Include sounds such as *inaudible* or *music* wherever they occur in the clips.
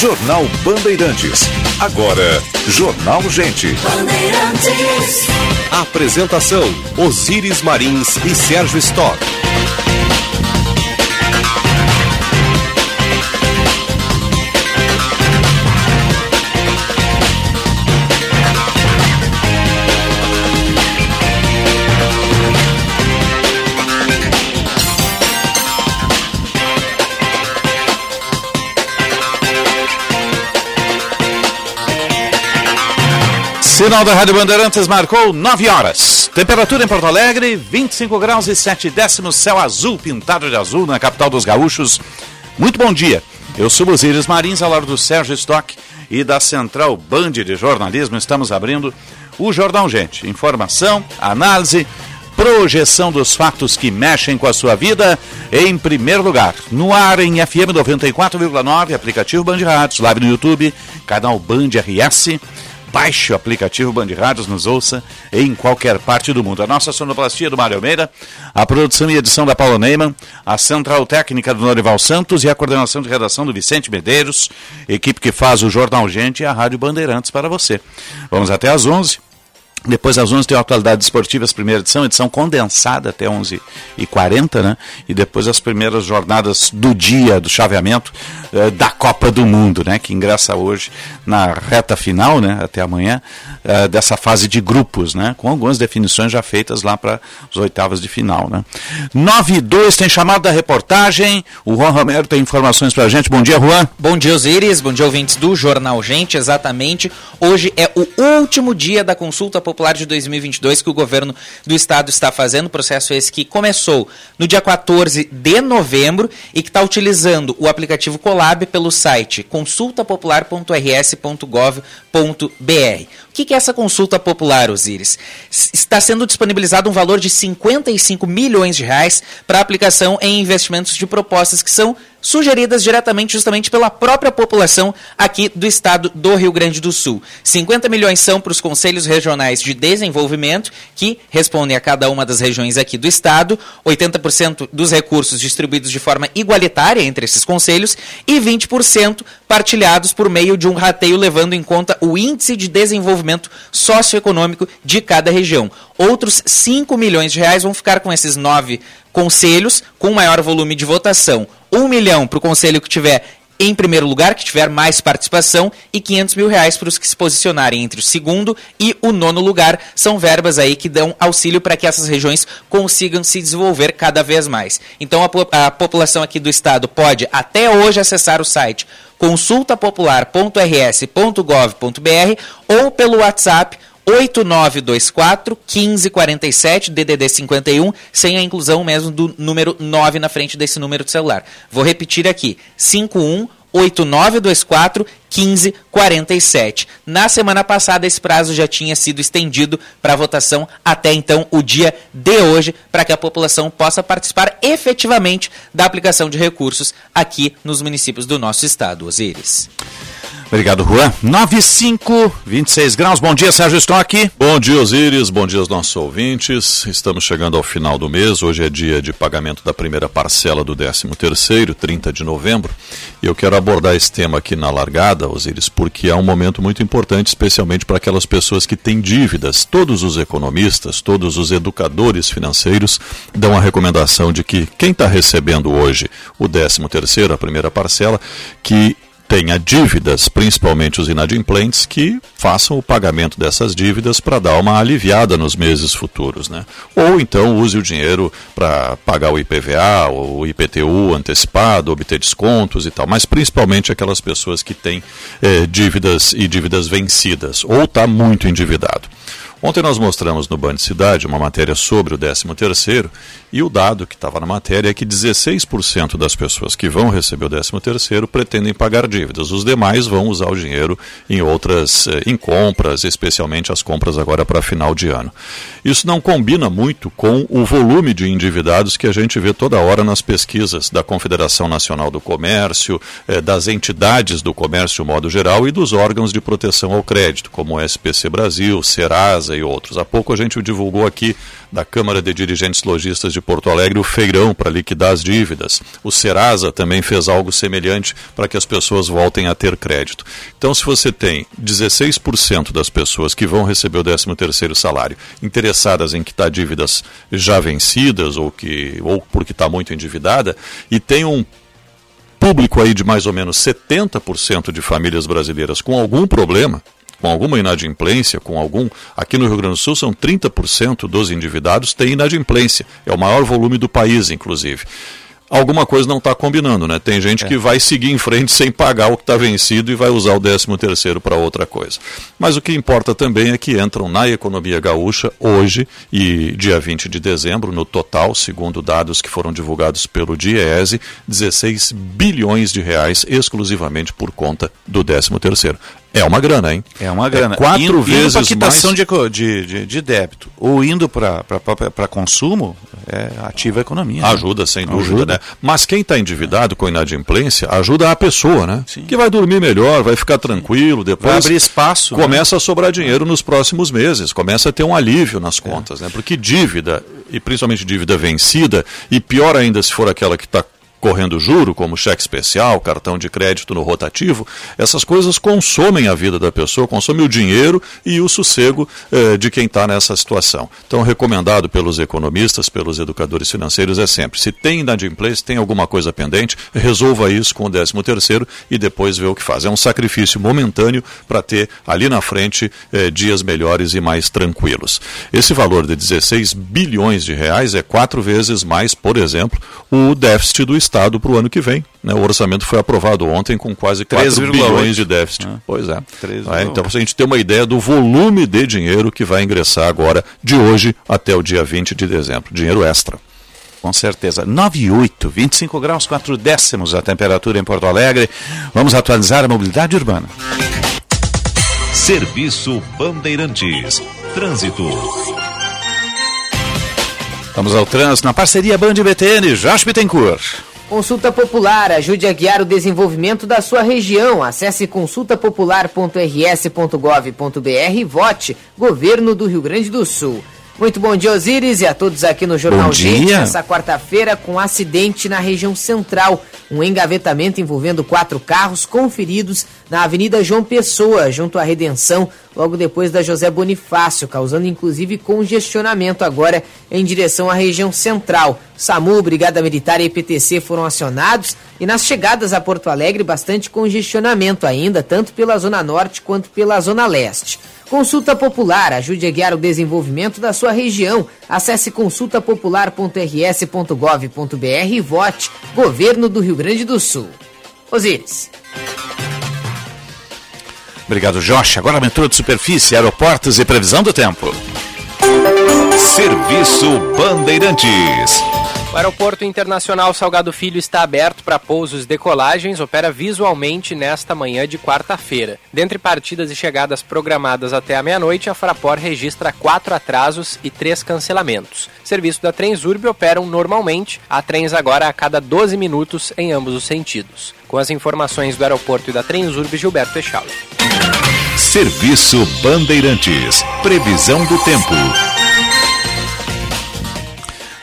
Jornal Bandeirantes. Agora, Jornal Gente. Bandeirantes. Apresentação: Osíris Marins e Sérgio Stock. Sinal da Rádio Bandeirantes marcou 9 horas. Temperatura em Porto Alegre, 25 graus e 7 décimos, céu azul pintado de azul na capital dos gaúchos. Muito bom dia. Eu sou Osíris Marins, ao lado do Sérgio Stock e da Central Band de Jornalismo. Estamos abrindo o Jornal Gente. Informação, análise, projeção dos fatos que mexem com a sua vida em primeiro lugar. No ar em FM 94,9, aplicativo Band Rádios, live no YouTube, canal Band RS Baixe o aplicativo Band Rádios, nos ouça em qualquer parte do mundo. A nossa sonoplastia do Mário Almeida, a produção e edição da Paula Neyman, a central técnica do Norival Santos e a coordenação de redação do Vicente Medeiros, equipe que faz o Jornal Gente e a Rádio Bandeirantes para você. Vamos até às 11 depois às 11 tem a Atualidades Esportivas, primeira edição, edição condensada até 11h40, né? E depois as primeiras jornadas do dia, do chaveamento eh, da Copa do Mundo, né? Que ingressa hoje na reta final, né? Até amanhã, eh, dessa fase de grupos, né? Com algumas definições já feitas lá para as oitavas de final, né? 9 e 2 tem chamado da reportagem, o Juan Romero tem informações para a gente. Bom dia, Juan. Bom dia, Osiris. Bom dia, ouvintes do Jornal Gente. Exatamente, hoje é o último dia da consulta popular Popular de 2022 que o governo do estado está fazendo, processo esse que começou no dia 14 de novembro e que está utilizando o aplicativo Colab pelo site consultapopular.rs.gov.br. O que é essa consulta popular, Osiris? Está sendo disponibilizado um valor de 55 milhões de reais para aplicação em investimentos de propostas que são sugeridas diretamente justamente pela própria população aqui do estado do Rio Grande do Sul. 50 milhões são para os conselhos regionais de desenvolvimento, que respondem a cada uma das regiões aqui do estado, 80% dos recursos distribuídos de forma igualitária entre esses conselhos e 20% partilhados por meio de um rateio levando em conta o índice de desenvolvimento socioeconômico de cada região. Outros 5 milhões de reais vão ficar com esses nove conselhos com maior volume de votação. Um milhão para o conselho que tiver em primeiro lugar, que tiver mais participação, e 500 mil reais para os que se posicionarem entre o segundo e o nono lugar. São verbas aí que dão auxílio para que essas regiões consigam se desenvolver cada vez mais. Então a, a população aqui do estado pode até hoje acessar o site consultapopular.rs.gov.br ou pelo WhatsApp 8924 1547 DDD 51, sem a inclusão mesmo do número 9 na frente desse número de celular. Vou repetir aqui: 51 8924 1547. Na semana passada, esse prazo já tinha sido estendido para votação até então o dia de hoje, para que a população possa participar efetivamente da aplicação de recursos aqui nos municípios do nosso estado, Osíris. Obrigado, Juan. 95, 26 graus. Bom dia, Sérgio Stock. Bom dia, Osíris. Bom dia aos nossos ouvintes. Estamos chegando ao final do mês. Hoje é dia de pagamento da primeira parcela do 13º, 30 de novembro. E eu quero abordar esse tema aqui na largada, Osíris, porque é um momento muito importante, especialmente para aquelas pessoas que têm dívidas. Todos os economistas, todos os educadores financeiros dão a recomendação de que quem está recebendo hoje o 13º, a primeira parcela, que tenha dívidas, principalmente os inadimplentes, que façam o pagamento dessas dívidas para dar uma aliviada nos meses futuros. Né? Ou então use o dinheiro para pagar o IPVA, ou o IPTU antecipado, obter descontos e tal, mas principalmente aquelas pessoas que têm eh, dívidas e dívidas vencidas, ou está muito endividado. Ontem nós mostramos no Band Cidade uma matéria sobre o 13º e o dado que estava na matéria é que 16% das pessoas que vão receber o 13º pretendem pagar dívidas. Os demais vão usar o dinheiro em outras, eh, em compras, especialmente as compras agora para final de ano. Isso não combina muito com o volume de endividados que a gente vê toda hora nas pesquisas da Confederação Nacional do Comércio, eh, das entidades do comércio modo geral e dos órgãos de proteção ao crédito, como o SPC Brasil, Serasa, e outros. Há pouco a gente divulgou aqui da Câmara de Dirigentes Logistas de Porto Alegre o feirão para liquidar as dívidas. O Serasa também fez algo semelhante para que as pessoas voltem a ter crédito. Então, se você tem 16% das pessoas que vão receber o 13º salário interessadas em quitar dívidas já vencidas ou, que, ou porque está muito endividada e tem um público aí de mais ou menos 70% de famílias brasileiras com algum problema, com alguma inadimplência, com algum. Aqui no Rio Grande do Sul são 30% dos endividados têm inadimplência. É o maior volume do país, inclusive alguma coisa não está combinando, né? Tem gente é. que vai seguir em frente sem pagar o que está vencido e vai usar o 13 terceiro para outra coisa. Mas o que importa também é que entram na economia gaúcha hoje e dia 20 de dezembro, no total, segundo dados que foram divulgados pelo DIEESE, 16 bilhões de reais exclusivamente por conta do 13 terceiro. É uma grana, hein? É uma grana. É quatro indo, vezes indo quitação mais... de, de, de, débito ou indo para consumo, é, ativa a economia. Né? Ajuda, né? sem dúvida. Ajuda. Né? Mas quem está endividado com inadimplência, ajuda a pessoa, né? Sim. Que vai dormir melhor, vai ficar tranquilo, depois. Vai abrir espaço. Né? Começa né? a sobrar dinheiro nos próximos meses, começa a ter um alívio nas é. contas, é. né? Porque dívida, e principalmente dívida vencida, e pior ainda se for aquela que está correndo juro, como cheque especial, cartão de crédito no rotativo, essas coisas consomem a vida da pessoa, consomem o dinheiro e o sossego eh, de quem está nessa situação. Então, recomendado pelos economistas, pelos educadores financeiros, é sempre: se tem inadimplência, tem alguma coisa pendente, resolva isso com o 13 terceiro e depois vê o que faz. É um sacrifício momentâneo para ter ali na frente eh, dias melhores e mais tranquilos. Esse valor de 16 bilhões de reais é quatro vezes mais, por exemplo, o déficit do Estado Estado para o ano que vem. Né? O orçamento foi aprovado ontem com quase 4 bilhões de déficit. É. Pois é. é então, para a gente ter uma ideia do volume de dinheiro que vai ingressar agora, de hoje até o dia 20 de dezembro. Dinheiro extra. Com certeza. 9 e 8, 25 graus 4 décimos a temperatura em Porto Alegre. Vamos atualizar a mobilidade urbana. Serviço Bandeirantes. Trânsito. Vamos ao trânsito na parceria Band BTN, Josh Bittencourt. Consulta Popular, ajude a guiar o desenvolvimento da sua região. Acesse consultapopular.rs.gov.br e vote Governo do Rio Grande do Sul. Muito bom dia, Osíris, e a todos aqui no Jornal bom Gente. Dia. Nessa quarta-feira, com um acidente na região central. Um engavetamento envolvendo quatro carros conferidos na Avenida João Pessoa, junto à Redenção, logo depois da José Bonifácio, causando inclusive congestionamento agora em direção à região central. SAMU, Brigada Militar e EPTC foram acionados e nas chegadas a Porto Alegre, bastante congestionamento ainda, tanto pela Zona Norte quanto pela Zona Leste. Consulta Popular, ajude a guiar o desenvolvimento da sua região. Acesse consultapopular.rs.gov.br e vote Governo do Rio Grande do Sul. Osíris. Obrigado, Josh. Agora metrô de superfície, aeroportos e previsão do tempo. Serviço Bandeirantes. O Aeroporto Internacional Salgado Filho está aberto para pousos e decolagens, opera visualmente nesta manhã de quarta-feira. Dentre partidas e chegadas programadas até a meia-noite, a Fraport registra quatro atrasos e três cancelamentos. Serviço da Transurb operam normalmente, há trens agora a cada 12 minutos em ambos os sentidos. Com as informações do aeroporto e da Transurb, Gilberto Echal. Serviço Bandeirantes. Previsão do tempo.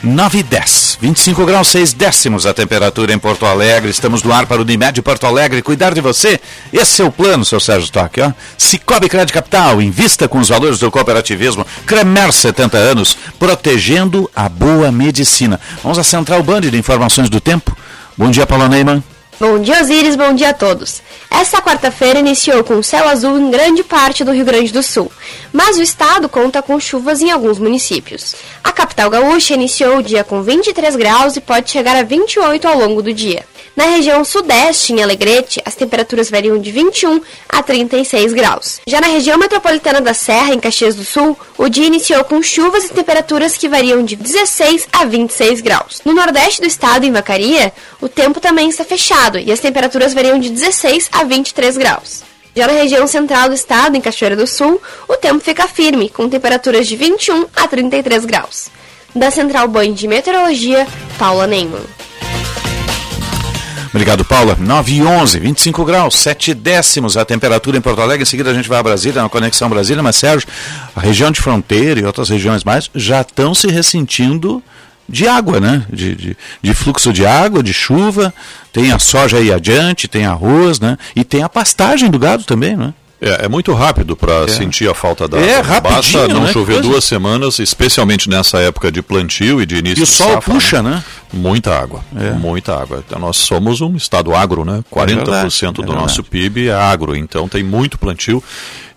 9 e 10, 25 graus 6 décimos a temperatura em Porto Alegre. Estamos no ar para o Unimed Porto Alegre. Cuidar de você, esse é o plano, seu Sérgio Toque. Ó. Cicobi Crédito Capital, invista com os valores do cooperativismo. Cremer, 70 anos, protegendo a boa medicina. Vamos à Central Band de Informações do Tempo. Bom dia, Paulo Neyman. Bom dia, Osiris, bom dia a todos. Esta quarta-feira iniciou com céu azul em grande parte do Rio Grande do Sul, mas o estado conta com chuvas em alguns municípios. A capital gaúcha iniciou o dia com 23 graus e pode chegar a 28 ao longo do dia. Na região sudeste, em Alegrete, as temperaturas variam de 21 a 36 graus. Já na região metropolitana da Serra, em Caxias do Sul, o dia iniciou com chuvas e temperaturas que variam de 16 a 26 graus. No nordeste do estado, em Vacaria, o tempo também está fechado e as temperaturas variam de 16 a 23 graus. Já na região central do estado, em Cachoeira do Sul, o tempo fica firme, com temperaturas de 21 a 33 graus. Da Central Banho de Meteorologia, Paula Neyman. Obrigado, Paula. 9 e 11, 25 graus, 7 décimos a temperatura em Porto Alegre. Em seguida a gente vai a Brasília, na Conexão Brasília. Mas, Sérgio, a região de fronteira e outras regiões mais já estão se ressentindo de água, né? De, de, de, fluxo de água, de chuva. Tem a soja aí adiante, tem arroz, né? E tem a pastagem do gado também, né? É, é muito rápido para é. sentir a falta da É, Basta não né? chover duas semanas, especialmente nessa época de plantio e de início e de safra. E o sol puxa, né? né? Muita água, é. muita água. Então, nós somos um estado agro, né? 40% é do nosso PIB é agro, então tem muito plantio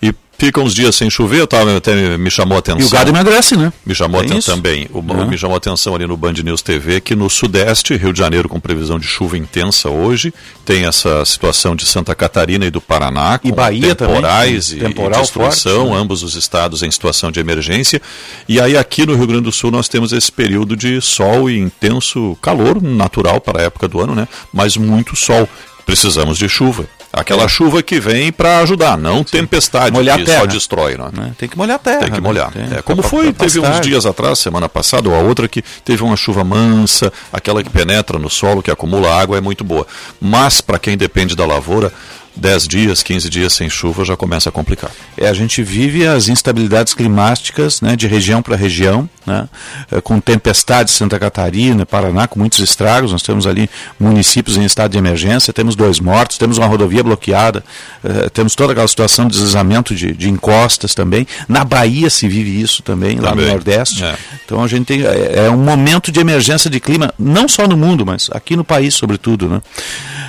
e fica uns dias sem chover, tava, até me chamou a atenção. E o gado emagrece, né? Me chamou a atenção também. O, uhum. Me chamou a atenção ali no Band News TV que no Sudeste, Rio de Janeiro com previsão de chuva intensa hoje, tem essa situação de Santa Catarina e do Paraná, com e Bahia temporais também, e, temporal e destruição, forte, né? ambos os estados em situação de emergência. E aí aqui no Rio Grande do Sul nós temos esse período de sol e intenso calor natural para a época do ano, né? Mas muito sol. Precisamos de chuva. Aquela é. chuva que vem para ajudar, não Sim. tempestade molhar que terra. só destrói. É? Tem que molhar a terra. Tem que né? molhar. Tem, é, como foi, teve uns dias atrás, semana passada, ou a outra, que teve uma chuva mansa, aquela que penetra no solo, que acumula água, é muito boa. Mas, para quem depende da lavoura, 10 dias, 15 dias sem chuva já começa a complicar. É, a gente vive as instabilidades climáticas né, de região para região, né, é, com tempestades Santa Catarina, Paraná, com muitos estragos. Nós temos ali municípios em estado de emergência, temos dois mortos, temos uma rodovia bloqueada, é, temos toda aquela situação de deslizamento de, de, encostas também. Na Bahia se vive isso também, também. lá no Nordeste. É. Então a gente tem. É, é, um momento de emergência de clima, não só no mundo, mas aqui no país, sobretudo. Né?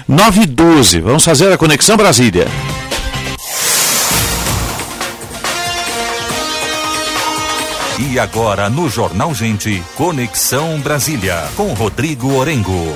9 e 12, vamos fazer a conexão Brasília. E agora no Jornal Gente, Conexão Brasília, com Rodrigo Orengo.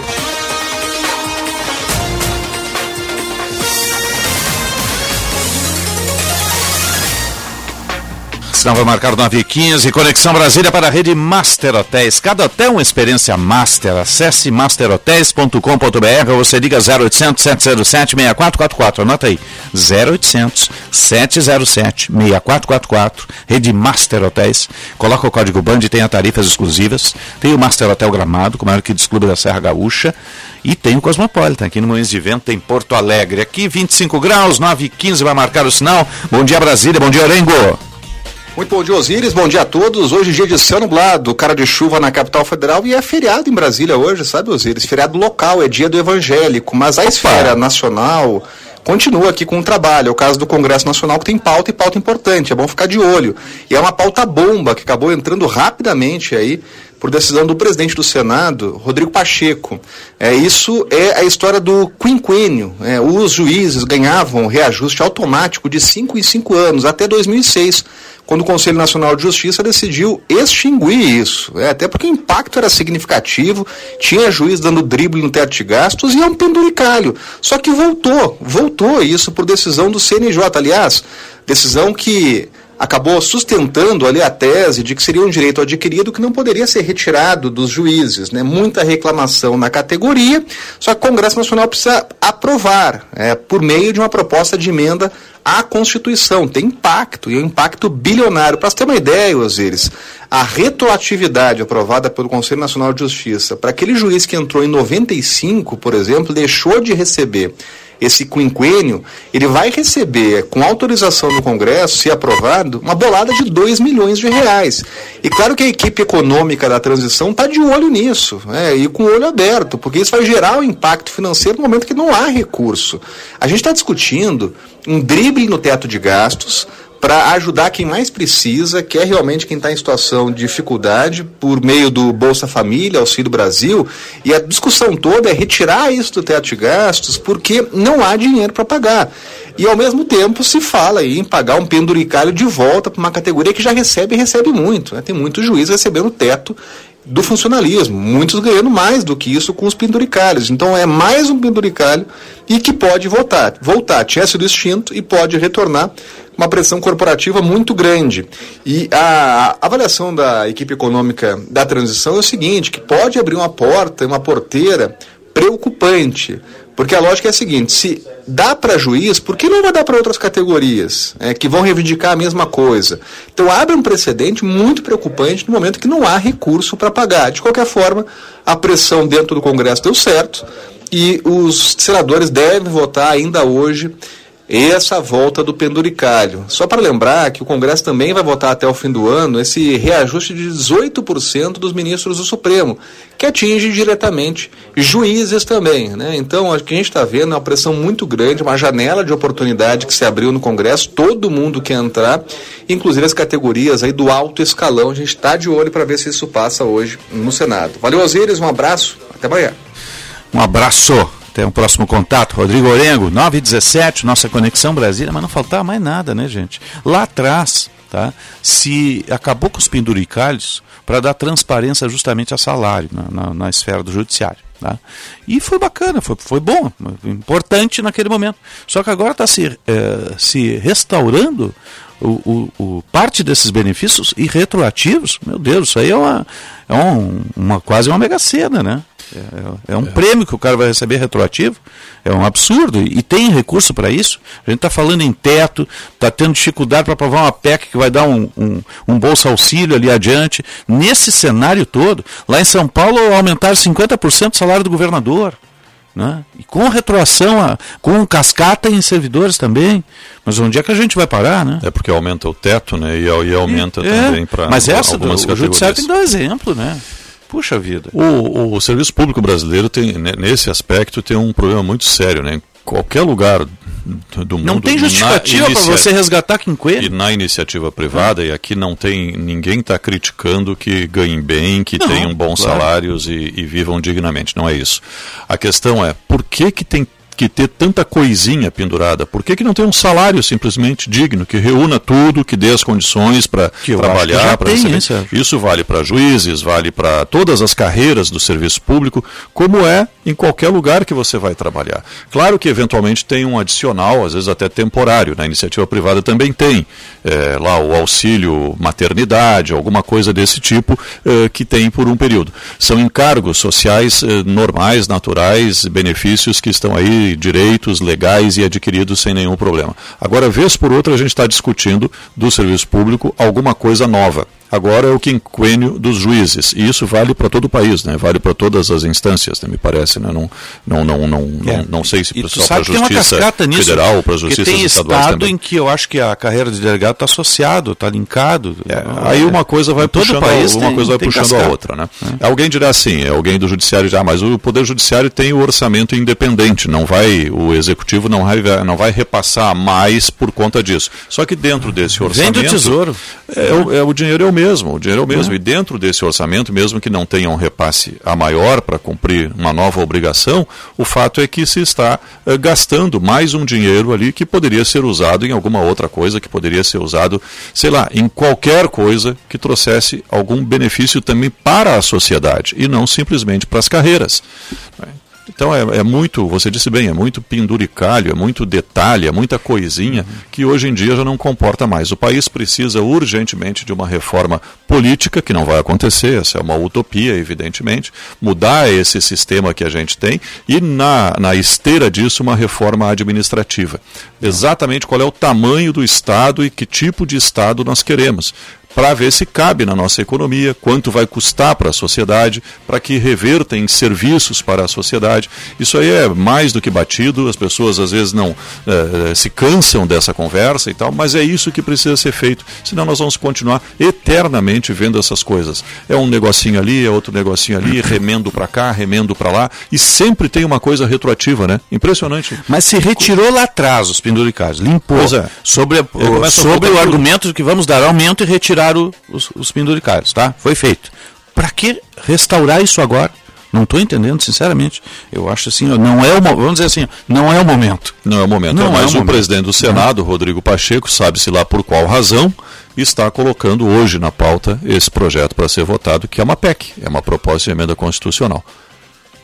Sinal vai marcar 9 15 Conexão Brasília para a rede Master Hotéis. Cada hotel uma experiência master. Acesse masterhotels.com.br ou você liga 0800 707 6444. Anota aí. 0800 707 6444. Rede Master Hotéis. Coloca o código BAND e tem tarifas exclusivas. Tem o Master Hotel Gramado, com o maior Kids Clube da Serra Gaúcha. E tem o Cosmopolitan aqui no Moinhos de Vento, em Porto Alegre. Aqui 25 graus, 9 15 vai marcar o sinal. Bom dia Brasília, bom dia Orengo. Muito bom dia, Osíris. Bom dia a todos. Hoje, dia de céu nublado, cara de chuva na capital federal e é feriado em Brasília hoje, sabe, Osíris? Feriado local, é dia do evangélico, mas a Opa. esfera nacional continua aqui com o trabalho. É o caso do Congresso Nacional que tem pauta e pauta importante, é bom ficar de olho. E é uma pauta bomba que acabou entrando rapidamente aí por decisão do presidente do Senado, Rodrigo Pacheco. É, isso é a história do quinquênio. É, os juízes ganhavam reajuste automático de 5 em 5 anos, até 2006 quando o Conselho Nacional de Justiça decidiu extinguir isso. É, até porque o impacto era significativo, tinha juiz dando drible no teto de gastos e é um penduricalho. Só que voltou, voltou isso por decisão do CNJ. Aliás, decisão que acabou sustentando ali a tese de que seria um direito adquirido que não poderia ser retirado dos juízes. Né? Muita reclamação na categoria, só que o Congresso Nacional precisa aprovar é, por meio de uma proposta de emenda à Constituição. Tem impacto, e é um impacto bilionário. Para você ter uma ideia, Osiris, a retroatividade aprovada pelo Conselho Nacional de Justiça para aquele juiz que entrou em 95, por exemplo, deixou de receber esse quinquênio, ele vai receber, com autorização do Congresso, se aprovado, uma bolada de 2 milhões de reais. E claro que a equipe econômica da transição está de olho nisso, né, e com o olho aberto, porque isso vai gerar um impacto financeiro no momento que não há recurso. A gente está discutindo um drible no teto de gastos, para ajudar quem mais precisa, que é realmente quem está em situação de dificuldade, por meio do Bolsa Família, Auxílio Brasil. E a discussão toda é retirar isso do teto de gastos, porque não há dinheiro para pagar. E ao mesmo tempo se fala em pagar um penduricalho de volta para uma categoria que já recebe e recebe muito. Né? Tem muitos juízes recebendo teto do funcionalismo, muitos ganhando mais do que isso com os penduricalhos. Então é mais um penduricalho e que pode voltar. Voltar, tinha sido extinto e pode retornar uma pressão corporativa muito grande. E a avaliação da equipe econômica da transição é o seguinte, que pode abrir uma porta, uma porteira preocupante. Porque a lógica é a seguinte: se dá para juiz, por que não vai dar para outras categorias é, que vão reivindicar a mesma coisa? Então abre um precedente muito preocupante no momento que não há recurso para pagar. De qualquer forma, a pressão dentro do Congresso deu certo. e os senadores devem votar ainda hoje essa volta do penduricalho. Só para lembrar que o Congresso também vai votar até o fim do ano esse reajuste de 18% dos ministros do Supremo, que atinge diretamente juízes também. Né? Então, o que a gente está vendo é uma pressão muito grande, uma janela de oportunidade que se abriu no Congresso, todo mundo quer entrar, inclusive as categorias aí do alto escalão. A gente está de olho para ver se isso passa hoje no Senado. Valeu, Osíris, um abraço, até amanhã. Um abraço. Até um próximo contato. Rodrigo Orengo, 917, nossa Conexão Brasília, mas não faltava mais nada, né, gente? Lá atrás, tá? Se acabou com os penduricalhos para dar transparência justamente a salário na, na, na esfera do judiciário. Tá? E foi bacana, foi, foi bom, importante naquele momento. Só que agora está se, é, se restaurando o, o, o, parte desses benefícios e retroativos. Meu Deus, isso aí é, uma, é um, uma, quase uma mega cena, né? É, é um é. prêmio que o cara vai receber retroativo. É um absurdo. E tem recurso para isso. A gente está falando em teto, está tendo dificuldade para aprovar uma PEC que vai dar um, um, um bolsa auxílio ali adiante. Nesse cenário todo, lá em São Paulo aumentaram 50% do salário do governador. Né? E com retroação, a, com cascata em servidores também. Mas onde é que a gente vai parar, né? É porque aumenta o teto, né? E, e aumenta é, também para Mas essa, algumas do, o judiciário tem que dar exemplo, né? Puxa vida. O, o serviço público brasileiro tem, nesse aspecto, tem um problema muito sério, né? Em qualquer lugar do mundo. Não tem justificativa para você resgatar coelho. E na iniciativa privada, e aqui não tem. ninguém está criticando que ganhem bem, que não, tenham bons claro. salários e, e, vivam dignamente. Não é isso. A questão é por que, que tem que ter tanta coisinha pendurada? Por que, que não tem um salário simplesmente digno, que reúna tudo, que dê as condições para trabalhar? Para isso, isso vale para juízes, vale para todas as carreiras do serviço público, como é em qualquer lugar que você vai trabalhar. Claro que eventualmente tem um adicional, às vezes até temporário, na iniciativa privada também tem é, lá o auxílio maternidade, alguma coisa desse tipo é, que tem por um período. São encargos sociais é, normais, naturais, benefícios que estão aí direitos legais e adquiridos sem nenhum problema. Agora, vez por outra, a gente está discutindo do serviço público alguma coisa nova. Agora é o quinquênio dos juízes. E isso vale para todo o país, né? vale para todas as instâncias, né? me parece. Né? Não, não, não, não, é. não, não sei se só para a Justiça Federal ou para a Justiça tem estado também. em que eu acho que a carreira de delegado está associado, está linkado. É, aí uma coisa vai todo puxando, país uma tem, coisa vai puxando cascata. a outra. Né? É. Alguém dirá assim, é alguém do Judiciário já, mas o Poder Judiciário tem o orçamento independente, não vai, o Executivo não vai, não vai repassar mais por conta disso. Só que dentro desse orçamento... Vem do Tesouro. É, o, é, o dinheiro é o mesmo, o dinheiro é o mesmo. Uhum. E dentro desse orçamento, mesmo que não tenha um repasse a maior para cumprir uma nova obrigação, o fato é que se está uh, gastando mais um dinheiro ali que poderia ser usado em alguma outra coisa, que poderia ser usado, sei lá, em qualquer coisa que trouxesse algum benefício também para a sociedade e não simplesmente para as carreiras. Então é, é, muito, você disse bem, é muito penduricalho, é muito detalhe, é muita coisinha que hoje em dia já não comporta mais. O país precisa urgentemente de uma reforma política, que não vai acontecer, essa é uma utopia, evidentemente, mudar esse sistema que a gente tem e, na, na esteira disso, uma reforma administrativa. Exatamente qual é o tamanho do Estado e que tipo de Estado nós queremos para ver se cabe na nossa economia, quanto vai custar para a sociedade, para que reverta em serviços para a sociedade. Isso aí é mais do que batido, as pessoas às vezes não é, se cansam dessa conversa e tal, mas é isso que precisa ser feito, senão nós vamos continuar eternamente vendo essas coisas. É um negocinho ali, é outro negocinho ali, *coughs* remendo para cá, remendo para lá, e sempre tem uma coisa retroativa, né? Impressionante. Mas se retirou lá atrás os penduricários, limpou é. sobre, a, sobre o argumento de que vamos dar aumento e retirar os, os penduricários, tá? Foi feito. Para que restaurar isso agora? Não estou entendendo, sinceramente. Eu acho assim, não é o vamos dizer assim, não é o momento. Não é o momento. Não é mais é o, o presidente do Senado, Rodrigo Pacheco, sabe-se lá por qual razão, está colocando hoje na pauta esse projeto para ser votado, que é uma PEC, é uma proposta de emenda constitucional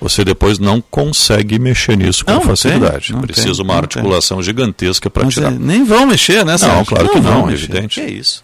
você depois não consegue mexer nisso com não, facilidade. Tem, Precisa tem, uma articulação tem. gigantesca para tirar. Nem vão mexer, né? Não, claro não que não, é evidente. É isso.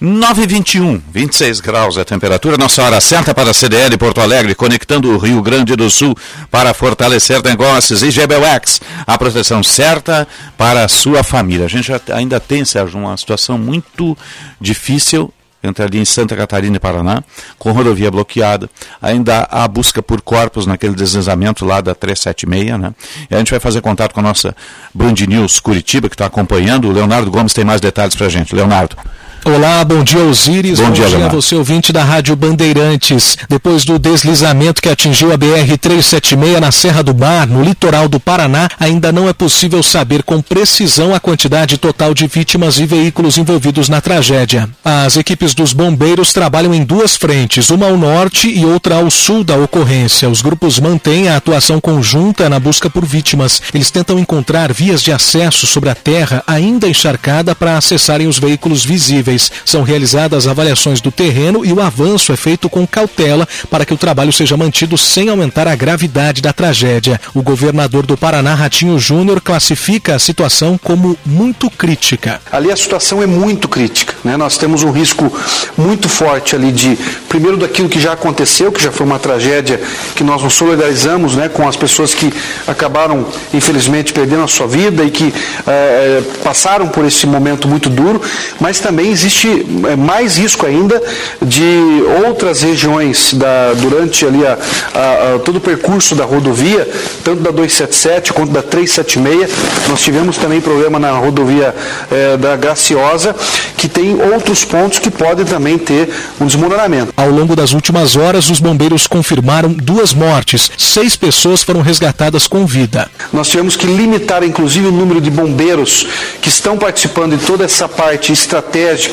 921, 26 graus é a temperatura, nossa hora certa para a CDL Porto Alegre, conectando o Rio Grande do Sul para fortalecer negócios e GBUX, a proteção certa para a sua família. A gente ainda tem, Sérgio, uma situação muito difícil entre ali em Santa Catarina e Paraná, com rodovia bloqueada. Ainda há busca por corpos naquele deslizamento lá da 376, né? E a gente vai fazer contato com a nossa Band News Curitiba, que está acompanhando. O Leonardo Gomes tem mais detalhes para a gente. Leonardo. Olá, bom dia Osíris, bom, bom dia, dia a você ouvinte da Rádio Bandeirantes. Depois do deslizamento que atingiu a BR-376 na Serra do Mar, no litoral do Paraná, ainda não é possível saber com precisão a quantidade total de vítimas e veículos envolvidos na tragédia. As equipes dos bombeiros trabalham em duas frentes, uma ao norte e outra ao sul da ocorrência. Os grupos mantêm a atuação conjunta na busca por vítimas. Eles tentam encontrar vias de acesso sobre a terra ainda encharcada para acessarem os veículos visíveis. São realizadas avaliações do terreno e o avanço é feito com cautela para que o trabalho seja mantido sem aumentar a gravidade da tragédia. O governador do Paraná, Ratinho Júnior, classifica a situação como muito crítica. Ali a situação é muito crítica. Né? Nós temos um risco muito forte ali de, primeiro, daquilo que já aconteceu, que já foi uma tragédia que nós nos solidarizamos né, com as pessoas que acabaram, infelizmente, perdendo a sua vida e que é, passaram por esse momento muito duro, mas também existe é, mais risco ainda de outras regiões da, durante ali a, a, a, todo o percurso da rodovia, tanto da 277 quanto da 376. Nós tivemos também problema na rodovia é, da Graciosa, que tem outros pontos que podem também ter um desmoronamento. Ao longo das últimas horas, os bombeiros confirmaram duas mortes. Seis pessoas foram resgatadas com vida. Nós tivemos que limitar, inclusive, o número de bombeiros que estão participando de toda essa parte estratégica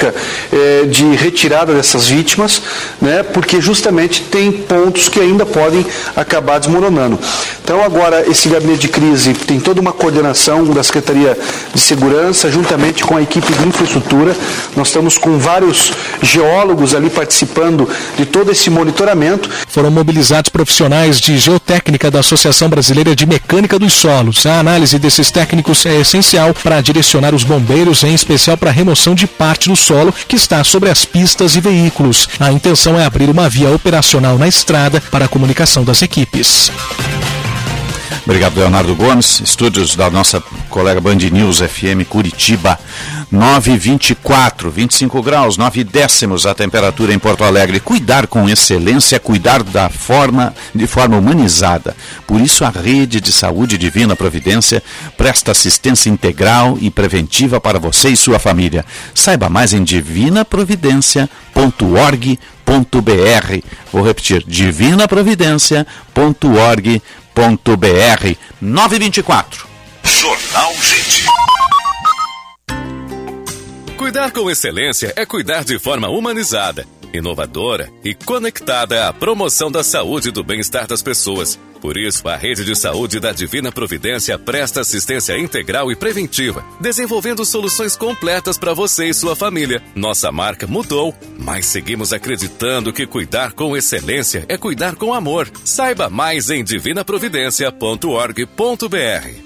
eh, de retirada dessas vítimas, né, porque justamente tem pontos que ainda podem acabar desmoronando. Então, agora, esse gabinete de crise tem toda uma coordenação da Secretaria de Segurança, juntamente com a equipe de infraestrutura. Nós estamos com vários geólogos ali participando de todo esse monitoramento. Foram mobilizados profissionais de geotécnica da Associação Brasileira de Mecânica dos Solos. A análise desses técnicos é essencial para direcionar os bombeiros, em especial para a remoção de parte do solo que está sobre as pistas e veículos. A intenção é abrir uma via operacional na estrada para a comunicação das equipes. Obrigado, Leonardo Gomes. Estúdios da nossa colega Band News FM Curitiba. 9,24, 25 graus, 9 décimos a temperatura em Porto Alegre. Cuidar com excelência, cuidar da forma, de forma humanizada. Por isso, a Rede de Saúde Divina Providência presta assistência integral e preventiva para você e sua família. Saiba mais em divinaprovidência.org.br. Vou repetir: divinaprovidência.org.br. 924. Jornal Gente. Cuidar com excelência é cuidar de forma humanizada, inovadora e conectada à promoção da saúde e do bem-estar das pessoas. Por isso, a Rede de Saúde da Divina Providência presta assistência integral e preventiva, desenvolvendo soluções completas para você e sua família. Nossa marca mudou, mas seguimos acreditando que cuidar com excelência é cuidar com amor. Saiba mais em divinaprovidência.org.br.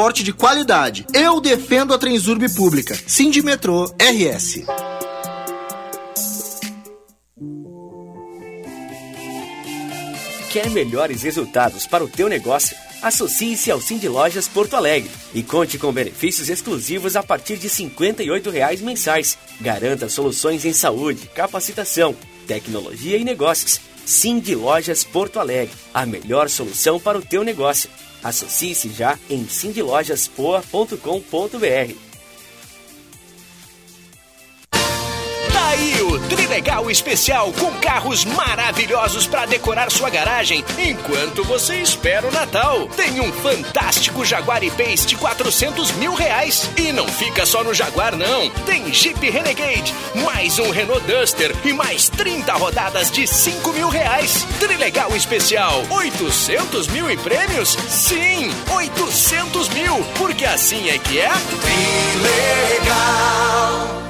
transporte de qualidade. Eu defendo a Transurb Pública. Metrô RS. Quer melhores resultados para o teu negócio? Associe-se ao Cindy Lojas Porto Alegre e conte com benefícios exclusivos a partir de R$ 58,00 mensais. Garanta soluções em saúde, capacitação, tecnologia e negócios. Cindy Lojas Porto Alegre, a melhor solução para o teu negócio. Associe-se já em cindylojaspoa.com.br. aí o Trilegal Especial com carros maravilhosos para decorar sua garagem enquanto você espera o Natal. Tem um fantástico Jaguar I-Pace de 400 mil reais. E não fica só no Jaguar, não. Tem Jeep Renegade, mais um Renault Duster e mais 30 rodadas de 5 mil reais. Trilegal Especial, 800 mil em prêmios? Sim, 800 mil, porque assim é que é. Trilegal.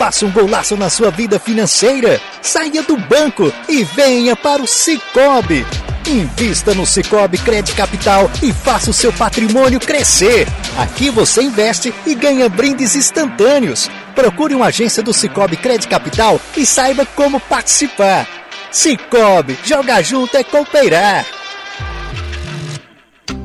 Faça um golaço na sua vida financeira. Saia do banco e venha para o Cicobi. Invista no Cicobi Crédito Capital e faça o seu patrimônio crescer. Aqui você investe e ganha brindes instantâneos. Procure uma agência do Cicobi Crédito Capital e saiba como participar. Cicobi, jogar junto é cooperar.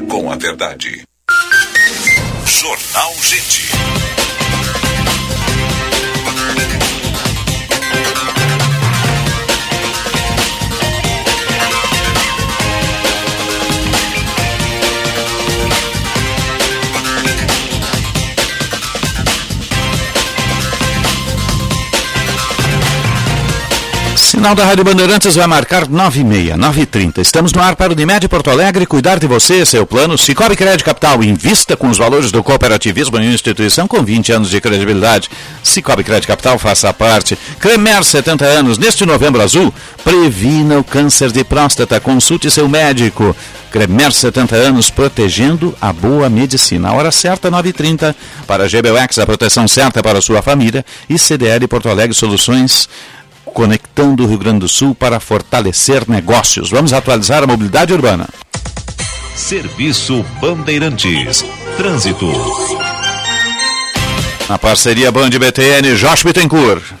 com a verdade. Jornal Gente. Sinal da Rádio Bandeirantes vai marcar 9 e meia, 9 e 30. Estamos no ar para o Unimed Porto Alegre, cuidar de você, seu plano. Cicobi Crédito Capital, invista com os valores do cooperativismo em uma instituição com 20 anos de credibilidade. Cicobi Crédito Capital, faça parte. Cremer, 70 anos, neste novembro azul, previna o câncer de próstata, consulte seu médico. Cremer 70 anos, protegendo a boa medicina. A hora certa, 9h30. Para a a proteção certa para a sua família. E CDL Porto Alegre Soluções conectando o Rio Grande do Sul para fortalecer negócios. Vamos atualizar a mobilidade urbana. Serviço Bandeirantes. Trânsito. Na parceria Band BTN, Josh Bittencourt.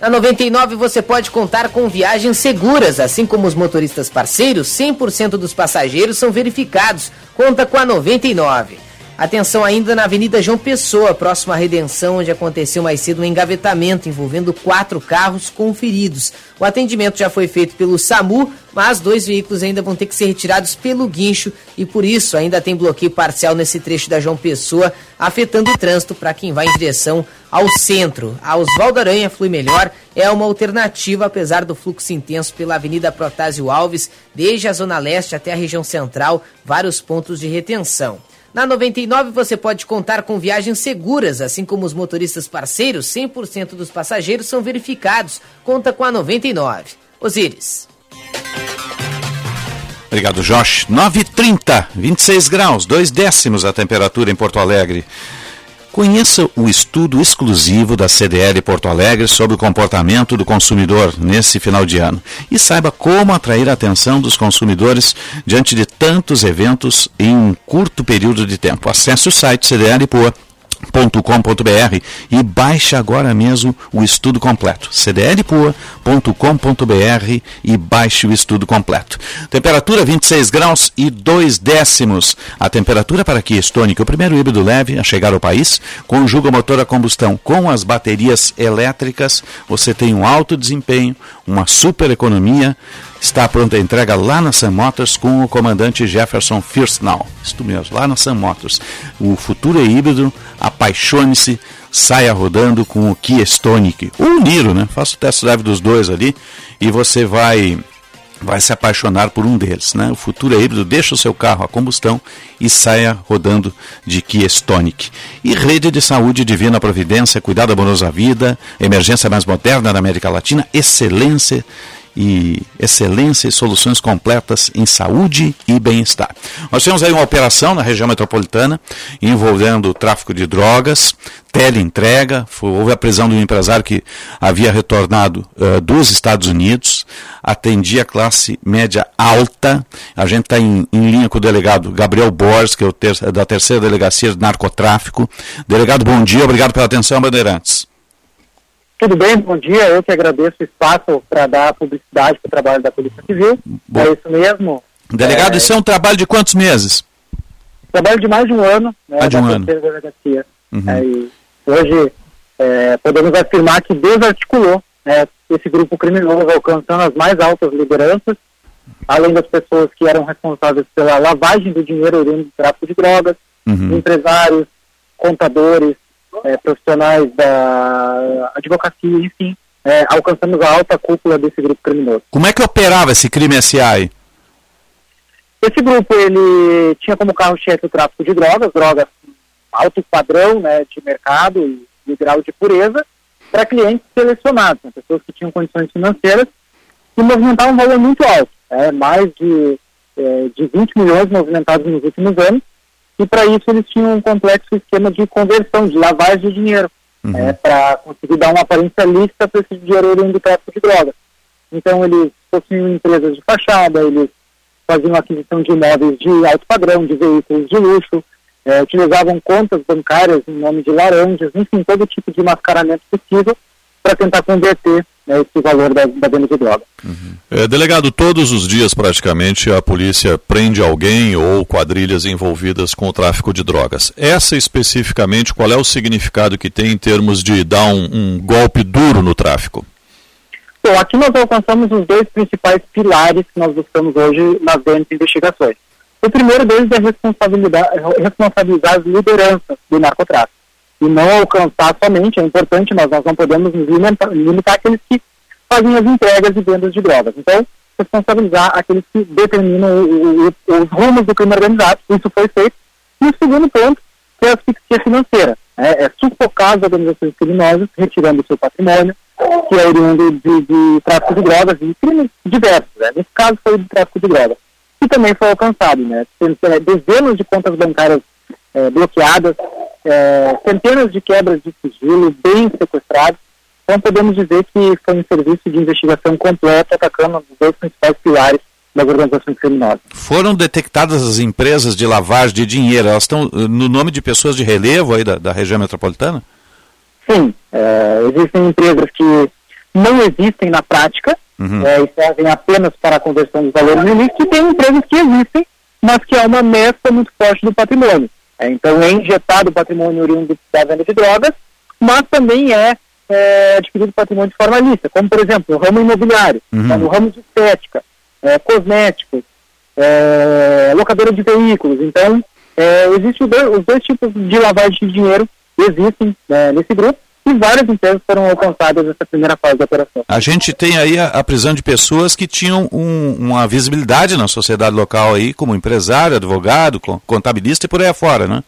Na 99 você pode contar com viagens seguras, assim como os motoristas parceiros, 100% dos passageiros são verificados. Conta com a 99. Atenção ainda na Avenida João Pessoa, próximo à Redenção, onde aconteceu mais cedo um engavetamento envolvendo quatro carros com feridos. O atendimento já foi feito pelo SAMU, mas dois veículos ainda vão ter que ser retirados pelo guincho e por isso ainda tem bloqueio parcial nesse trecho da João Pessoa, afetando o trânsito para quem vai em direção ao centro. A Osvaldo Aranha flui melhor, é uma alternativa apesar do fluxo intenso pela Avenida Protásio Alves, desde a Zona Leste até a região central, vários pontos de retenção. Na 99 você pode contar com viagens seguras, assim como os motoristas parceiros, 100% dos passageiros são verificados. Conta com a 99. Osíris. Obrigado, Josh. 9h30, 26 graus, 2 décimos a temperatura em Porto Alegre. Conheça o estudo exclusivo da CDL Porto Alegre sobre o comportamento do consumidor nesse final de ano e saiba como atrair a atenção dos consumidores diante de tantos eventos em um curto período de tempo. Acesse o site cdlpoa.com.br cdlpoa.com.br e baixe agora mesmo o estudo completo. cdlpoa.com.br e baixe o estudo completo. Temperatura 26 graus e 2 décimos. A temperatura para Kia Stonic, o primeiro híbrido leve a chegar ao país, conjuga o motor a combustão com as baterias elétricas. Você tem um alto desempenho, uma super economia. Está pronta a entrega lá na Sam Motors com o comandante Jefferson Firstnall. Isto mesmo, lá na Sam Motors. O futuro é híbrido, apaixone-se, saia rodando com o Kia Stonic. Ou o Niro, né? Faça o test drive dos dois ali e você vai vai se apaixonar por um deles. Né? O futuro é híbrido, deixa o seu carro a combustão e saia rodando de Kia Stonic. E rede de saúde Divina Providência, cuidado amoroso à vida, emergência mais moderna da América Latina, excelência e excelência e soluções completas em saúde e bem-estar. Nós temos aí uma operação na região metropolitana envolvendo tráfico de drogas, teleentrega, houve a prisão de um empresário que havia retornado uh, dos Estados Unidos, atendia a classe média alta. A gente está em, em, linha com o delegado Gabriel Borges, que é o ter, da terceira delegacia de narcotráfico. Delegado, bom dia, obrigado pela atenção, Bandeirantes. Tudo bem, bom dia. Eu que agradeço o espaço para dar publicidade para o trabalho da Polícia Civil. Bom. É isso mesmo. Delegado, é... isso é um trabalho de quantos meses? Trabalho de mais de um ano. Né, mais de um ano. Uhum. É, hoje é, podemos afirmar que desarticulou né, esse grupo criminoso, alcançando as mais altas lideranças, além das pessoas que eram responsáveis pela lavagem do dinheiro oriundo do tráfico de drogas, uhum. empresários, contadores, é, profissionais da advocacia, enfim, é, alcançamos a alta cúpula desse grupo criminoso. Como é que operava esse crime SI? Esse grupo ele tinha como carro-chefe o tráfico de drogas, drogas alto padrão né, de mercado e, de grau de pureza, para clientes selecionados, né, pessoas que tinham condições financeiras e movimentavam um valor muito alto, é, mais de, é, de 20 milhões movimentados nos últimos anos, e para isso eles tinham um complexo esquema de conversão, de lavagem de dinheiro, uhum. é, para conseguir dar uma aparência lícita para esse dinheiro oriundo do tráfico de drogas. Então eles possuíam empresas de fachada, eles faziam aquisição de imóveis de alto padrão, de veículos de luxo, é, utilizavam contas bancárias em nome de laranjas, enfim, todo tipo de mascaramento possível para tentar converter né, esse valor da, da venda de droga. Uhum. É, delegado, todos os dias praticamente a polícia prende alguém ou quadrilhas envolvidas com o tráfico de drogas. Essa especificamente, qual é o significado que tem em termos de dar um, um golpe duro no tráfico? Bom, aqui nós alcançamos os dois principais pilares que nós buscamos hoje nas grandes investigações. O primeiro deles é responsabilizar, responsabilizar as lideranças do narcotráfico e não alcançar somente, é importante, mas nós não podemos limitar, limitar aqueles que fazem as entregas e vendas de drogas. Então, responsabilizar aqueles que determinam o, o, os rumos do crime organizado, isso foi feito. E o segundo ponto, que é a asfixia financeira, é, é sufocar as organizações criminosas, retirando o seu patrimônio, que é oriundo de, de tráfico de drogas e crimes diversos. Né? Nesse caso foi de tráfico de drogas. E também foi alcançado, né? Dezenas de contas bancárias é, bloqueadas, é, centenas de quebras de sigilo, bem sequestrados. Então podemos dizer que foi um serviço de investigação completo atacando os dois principais pilares das organizações criminosas. Foram detectadas as empresas de lavagem de dinheiro, elas estão eh, no nome de pessoas de relevo aí da, da região metropolitana? Sim, é, existem empresas que não existem na prática uhum. é, e servem apenas para a conversão dos valores ilícitos, e tem empresas que existem, mas que há uma mescla muito forte do patrimônio. É, então é injetado o patrimônio oriundo da venda de drogas, mas também é, é adquirido patrimônio de forma lícita, como por exemplo o ramo imobiliário, uhum. no ramo de estética, é, cosméticos, é, locadora de veículos. Então, é, existem os dois tipos de lavagem de dinheiro existem né, nesse grupo e várias empresas foram alcançadas nessa primeira fase da operação. A gente tem aí a, a prisão de pessoas que tinham um, uma visibilidade na sociedade local aí, como empresário, advogado, contabilista e por aí afora, né?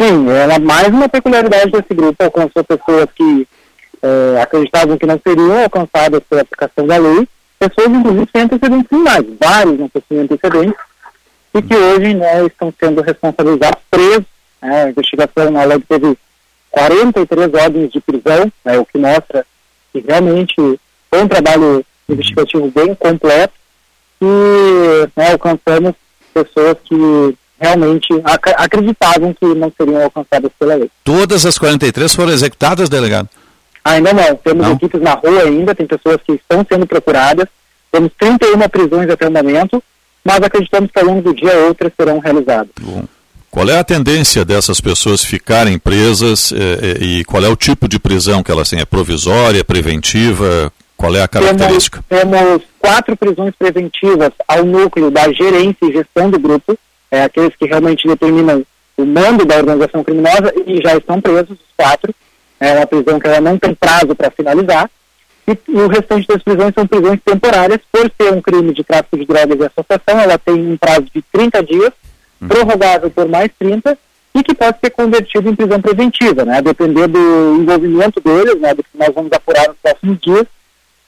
Sim, ela mais uma peculiaridade desse grupo, alcançou pessoas que é, acreditavam que não seriam alcançadas pela aplicação da lei, pessoas inclusive sem antecedentes criminais, vários não possuem antecedentes, e que hoje né, estão sendo responsabilizados, presos, né, a investigação na lei teve 43 ordens de prisão, né, o que mostra que realmente foi um trabalho investigativo bem completo e né, alcançamos pessoas que realmente ac acreditavam que não seriam alcançadas pela lei. Todas as 43 foram executadas, delegado? Ainda não. Temos não? equipes na rua ainda, tem pessoas que estão sendo procuradas. Temos 31 prisões até o momento, mas acreditamos que ao longo do dia outras serão realizadas. Bom. Qual é a tendência dessas pessoas ficarem presas eh, eh, e qual é o tipo de prisão que elas têm? É provisória, preventiva? Qual é a característica? Temos, temos quatro prisões preventivas ao núcleo da gerência e gestão do grupo, é, aqueles que realmente determinam o mando da organização criminosa e já estão presos, os quatro. É uma prisão que ela não tem prazo para finalizar. E, e, o restante das prisões são prisões temporárias, por ser um crime de tráfico de drogas e associação, ela tem um prazo de 30 dias Uhum. prorrogável por mais 30 e que pode ser convertido em prisão preventiva, né? Depender do envolvimento deles, né? Do que nós vamos apurar nos próximos dias,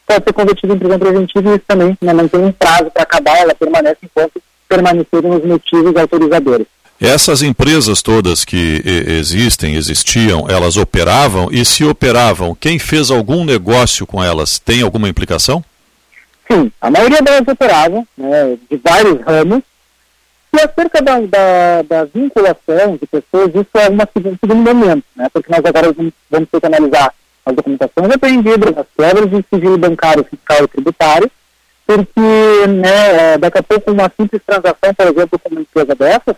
pode ser convertido em prisão preventiva e isso também né, não tem um prazo para acabar, ela permanece enquanto permanecerem os motivos autorizadores. Essas empresas todas que existem, existiam, elas operavam e se operavam, quem fez algum negócio com elas tem alguma implicação? Sim, a maioria delas operavam, né, de vários ramos, e acerca da, da, da, vinculação de pessoas, isso é uma, um segundo momento, né? porque nós agora vamos, vamos ter que analisar as documentações apreendidas, as quebras de sigilo bancário, fiscal e tributário, porque né, é, daqui a pouco uma simples transação, por exemplo, com uma empresa dessas,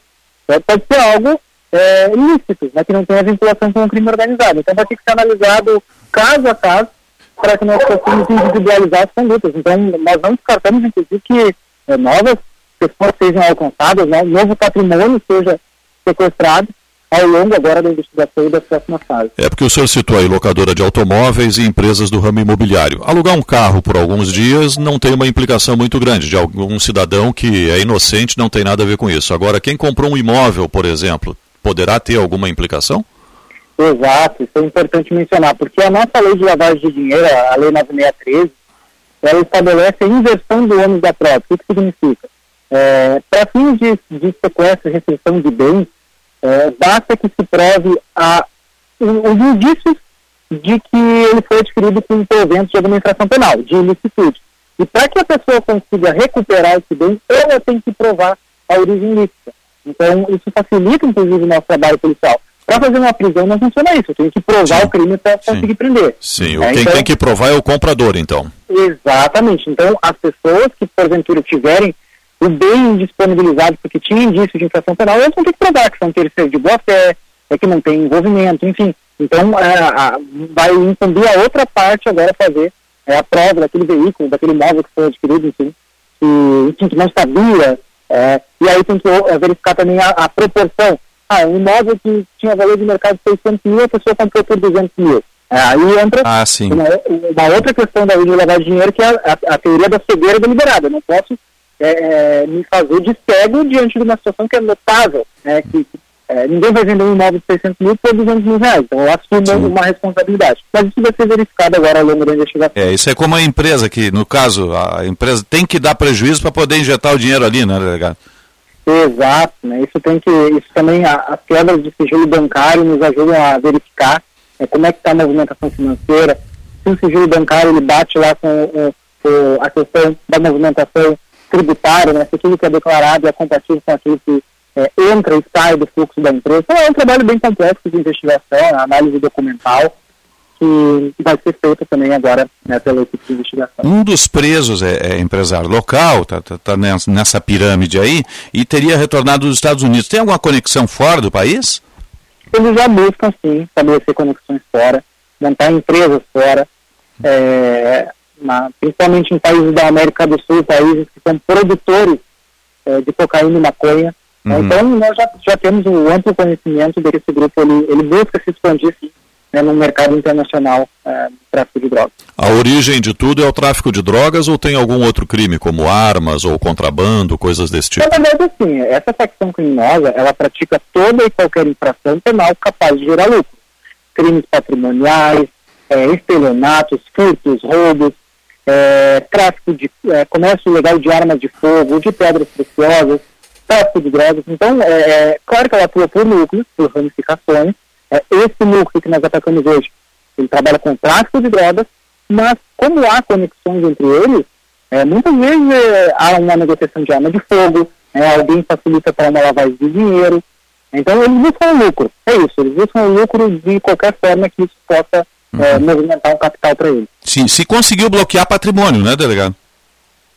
é, pode ser algo é, ilícito, né, que não tenha vinculação com o crime organizado. Então vai ter que ser analisado caso a caso para que nós possamos individualizar as condutas. Então nós não descartamos, inclusive, que é, novas pessoas sejam alcançadas, né, novo patrimônio seja sequestrado ao longo agora da investigação e das próximas fases. É porque o senhor citou aí locadora de automóveis e empresas do ramo imobiliário. Alugar um carro por alguns dias não tem uma implicação muito grande de algum cidadão que é inocente, não tem nada a ver com isso. Agora, quem comprou um imóvel, por exemplo, poderá ter alguma implicação? Exato, isso é importante mencionar, porque a nossa lei de lavagem de dinheiro, a lei 9613, ela estabelece a inversão do ônus da prova. O que significa? É, Para fins de, de sequestro e restrição de bens, é, basta que se prove a, os indícios de que ele foi adquirido com provento de administração penal, de ilicitude. E para que a pessoa consiga recuperar esse bem, ela tem que provar a origem ilícita. Então, isso facilita, inclusive, o nosso trabalho policial. Para fazer uma prisão não funciona isso, tem que provar Sim. o crime para conseguir prender. Sim, é, quem então, tem que provar é o comprador, então. Exatamente. Então, as pessoas que, porventura, tiverem o bem disponibilizado porque tinha indício de infração penal, eles vão ter que provar que são terceiros de boa fé, é que não tem envolvimento, enfim. Então, é, a, vai incumbir a outra parte agora fazer é, a prova daquele veículo, daquele imóvel que foi adquirido, enfim, que, enfim, que não sabia. É, e aí tem que é, verificar também a, a, proporção. Ah, um imóvel que tinha valor de mercado de 600 mil, a pessoa comprou por 200 mil. É, aí entra ah, uma, uma, outra questão da lei de lavar dinheiro, que é a, a, teoria da cegueira deliberada. Não posso é, é, me fazer de cego diante de uma situação que é notável, né, que é, ninguém vai vender um imóvel de 600 mil por 200 mil reais, então eu assumo uma responsabilidade. Mas isso vai ser verificado agora ao longo da investigação. É, isso é como a empresa que, no caso, a empresa tem que dar prejuízo para poder injetar o dinheiro ali, né, delegado? Exato, né? Isso tem que, isso também, a, as quebras de sigilo bancário nos ajudam a verificar é, como é que está a movimentação financeira, se o sigilo bancário ele bate lá com, com, com a questão da movimentação tributário, né, se aquilo que é declarado é compatível com aquilo que é, entra e sai do fluxo da empresa. Então é um trabalho bem complexo de investigação, análise documental, que vai ser feita também agora né, pela equipe de investigação. Um dos presos é, é empresário local, está tá, tá nessa pirâmide aí, e teria retornado dos Estados Unidos. Tem alguma conexão fora do país? Eles já buscam, sim, estabelecer conexões fora, montar empresas fora. É, na, principalmente em países da América do Sul, países que são produtores é, de cocaína e maconha. Uhum. Então, nós já, já temos um amplo conhecimento de que esse grupo ele, ele busca se expandir sim, né, no mercado internacional é, tráfico de drogas. A origem de tudo é o tráfico de drogas ou tem algum outro crime, como armas ou contrabando, coisas desse tipo? Na verdade, sim. Essa facção criminosa, ela pratica toda e qualquer infração penal capaz de gerar lucro. Crimes patrimoniais, é, estelionatos, furtos, roubos, é, tráfico de é, comércio ilegal de armas de fogo, de pedras preciosas, tráfico de drogas. Então, é, é, claro que ela atua por núcleos, por ramificações. É, esse núcleo que nós atacamos hoje, ele trabalha com tráfico de drogas, mas como há conexões entre eles, é, muitas vezes há uma negociação de arma de fogo, né, alguém facilita para uma lavagem de dinheiro. Então eles buscam lucro, é isso, eles buscam lucro de qualquer forma que isso possa uhum. é, movimentar um capital para eles. Sim, se conseguiu bloquear patrimônio, né, delegado?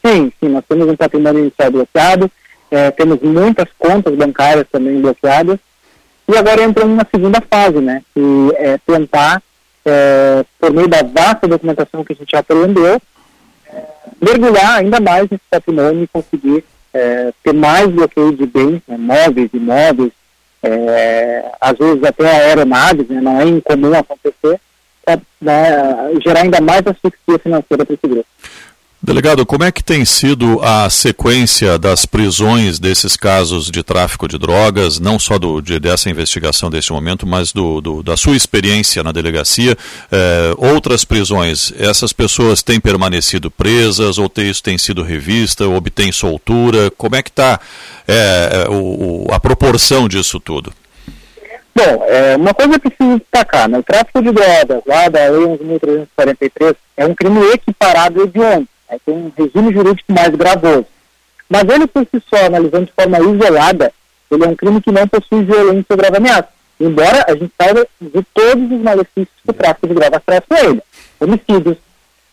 Sim, sim, nós temos um patrimônio inicial bloqueado, é, temos muitas contas bancárias também bloqueadas, e agora entramos na segunda fase, né, que é tentar, é, por meio da vasta documentação que a gente já apreendeu, é, mergulhar ainda mais nesse patrimônio e conseguir é, ter mais bloqueio de bens, né, móveis, imóveis, é, às vezes até aeronaves, né, não é incomum acontecer, né, gerar ainda mais asfixia financeira para esse grupo. Delegado, como é que tem sido a sequência das prisões desses casos de tráfico de drogas, não só do, de, dessa investigação deste momento, mas do, do, da sua experiência na delegacia? É, outras prisões, essas pessoas têm permanecido presas ou tem, isso tem sido revista, obtém soltura? Como é que está é, a proporção disso tudo? Bom, é, uma coisa que preciso destacar, né? o tráfico de drogas lá da Lei 11.343 é um crime equiparado de hediondo é, tem um regime jurídico mais gravoso. Mas ele, por si só, analisando de forma isolada, ele é um crime que não possui violência ou grave ameaça. Embora a gente saiba de todos os malefícios que o tráfico de drogas traz para ele. Homicídios,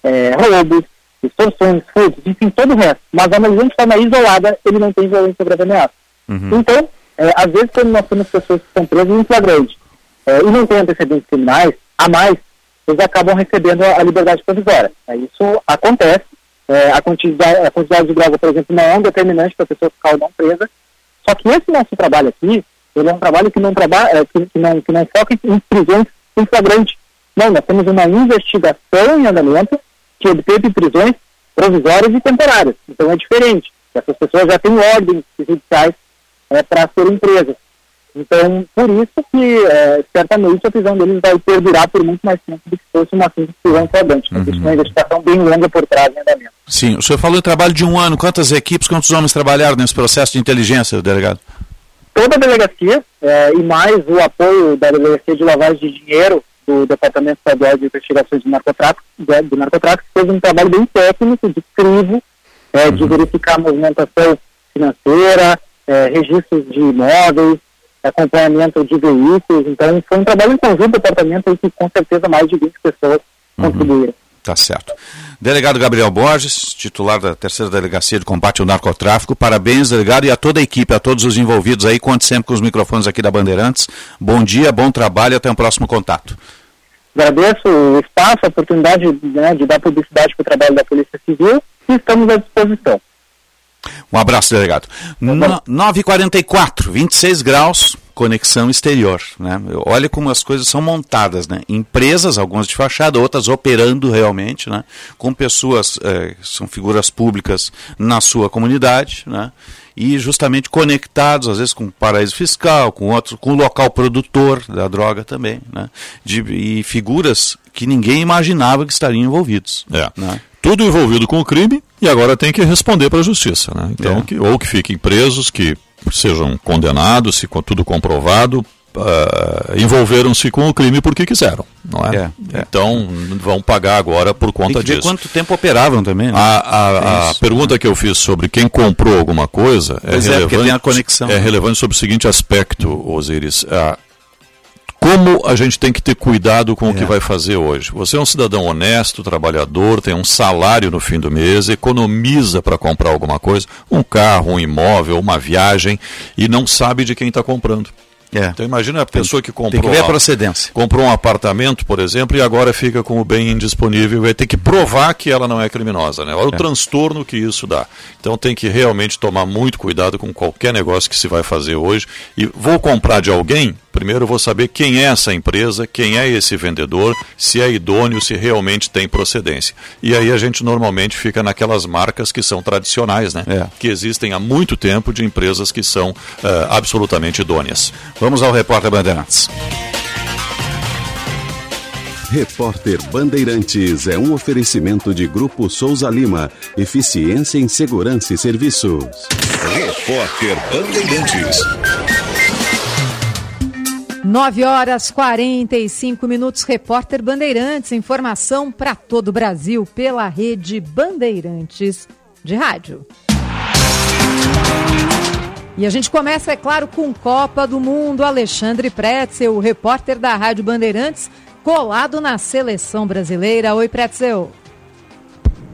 é, roubos, extorsões, furtos, enfim, todo o resto. Mas analisando de forma isolada, ele não tem violência ou grave ameaça. Uhum. Então, é, às vezes, quando nós temos pessoas que são presas em flagrante é, e não têm antecedentes criminais, a mais, eles acabam recebendo a, a liberdade provisória. É, isso acontece é, a, quantidade, a quantidade de droga, por exemplo, não é um determinante para a pessoa ficar ou não presa. Só que esse nosso trabalho aqui, ele é um trabalho que não, trabalha, é, que, que, não, que não foca em prisões em flagrante. Não, nós temos uma investigação em andamento que obteve prisões provisórias e temporárias. Então é diferente. Essas pessoas já têm ordens judiciais é, para serem presas. Então, por isso que é, certamente a prisão deles vai perdurar por muito mais tempo do que fosse uma simples prisão flagrante. Uhum. Existe uma investigação bem longa por trás em andamento. Sim, o senhor falou em trabalho de um ano. Quantas equipes, quantos homens trabalharam nesse processo de inteligência, delegado? Toda a delegacia é, e mais o apoio da Delegacia de Lavagem de Dinheiro do Departamento Estadual de Investigações de Narcotráfico, de, de narcotráfico fez um trabalho bem técnico, de crivo, é, uhum. de verificar a movimentação financeira, é, registros de imóveis, acompanhamento de veículos. Então, foi um trabalho em conjunto do departamento que com certeza mais de 20 pessoas uhum. contribuíram. Tá certo. Delegado Gabriel Borges, titular da terceira delegacia de combate ao narcotráfico, parabéns, delegado, e a toda a equipe, a todos os envolvidos aí, conte sempre com os microfones aqui da Bandeirantes. Bom dia, bom trabalho e até o um próximo contato. Agradeço o espaço, a oportunidade né, de dar publicidade para o trabalho da Polícia Civil e estamos à disposição. Um abraço, delegado. No, 9h44, 26 graus, conexão exterior. Né? Olha como as coisas são montadas. Né? Empresas, algumas de fachada, outras operando realmente, né? com pessoas, é, são figuras públicas na sua comunidade, né? E justamente conectados, às vezes, com o paraíso fiscal, com outros, com o local produtor da droga também. Né? De, e figuras que ninguém imaginava que estariam envolvidos. É. Né? tudo envolvido com o crime e agora tem que responder para a justiça. Né? Então, é. que, ou que fiquem presos, que sejam condenados, se tudo comprovado, uh, envolveram-se com o crime porque quiseram, não é? é, é. Então vão pagar agora por conta disso. quanto tempo operavam também. Né? A, a, a pergunta que eu fiz sobre quem comprou alguma coisa é, é relevante, é, relevante sobre o seguinte aspecto, Osiris. Uh, como a gente tem que ter cuidado com é. o que é. vai fazer hoje. Você é um cidadão honesto, trabalhador, tem um salário no fim do mês, economiza para comprar alguma coisa, um carro, um imóvel, uma viagem, e não sabe de quem está comprando. É. Então imagina a pessoa que comprou. Tem que ver a procedência. Comprou um apartamento, por exemplo, e agora fica com o bem indisponível, vai ter que provar que ela não é criminosa. Né? Olha é. o transtorno que isso dá. Então tem que realmente tomar muito cuidado com qualquer negócio que se vai fazer hoje. E vou comprar de alguém, primeiro eu vou saber quem é essa empresa, quem é esse vendedor, se é idôneo, se realmente tem procedência. E aí a gente normalmente fica naquelas marcas que são tradicionais, né? É. Que existem há muito tempo de empresas que são uh, absolutamente idôneas. Vamos ao repórter Bandeirantes. Repórter Bandeirantes é um oferecimento de Grupo Souza Lima. Eficiência em Segurança e Serviços. Repórter Bandeirantes. 9 horas 45 minutos. Repórter Bandeirantes. Informação para todo o Brasil pela rede Bandeirantes de rádio. E a gente começa, é claro, com Copa do Mundo. Alexandre Pretzel, o repórter da Rádio Bandeirantes, colado na seleção brasileira. Oi, Pretzel.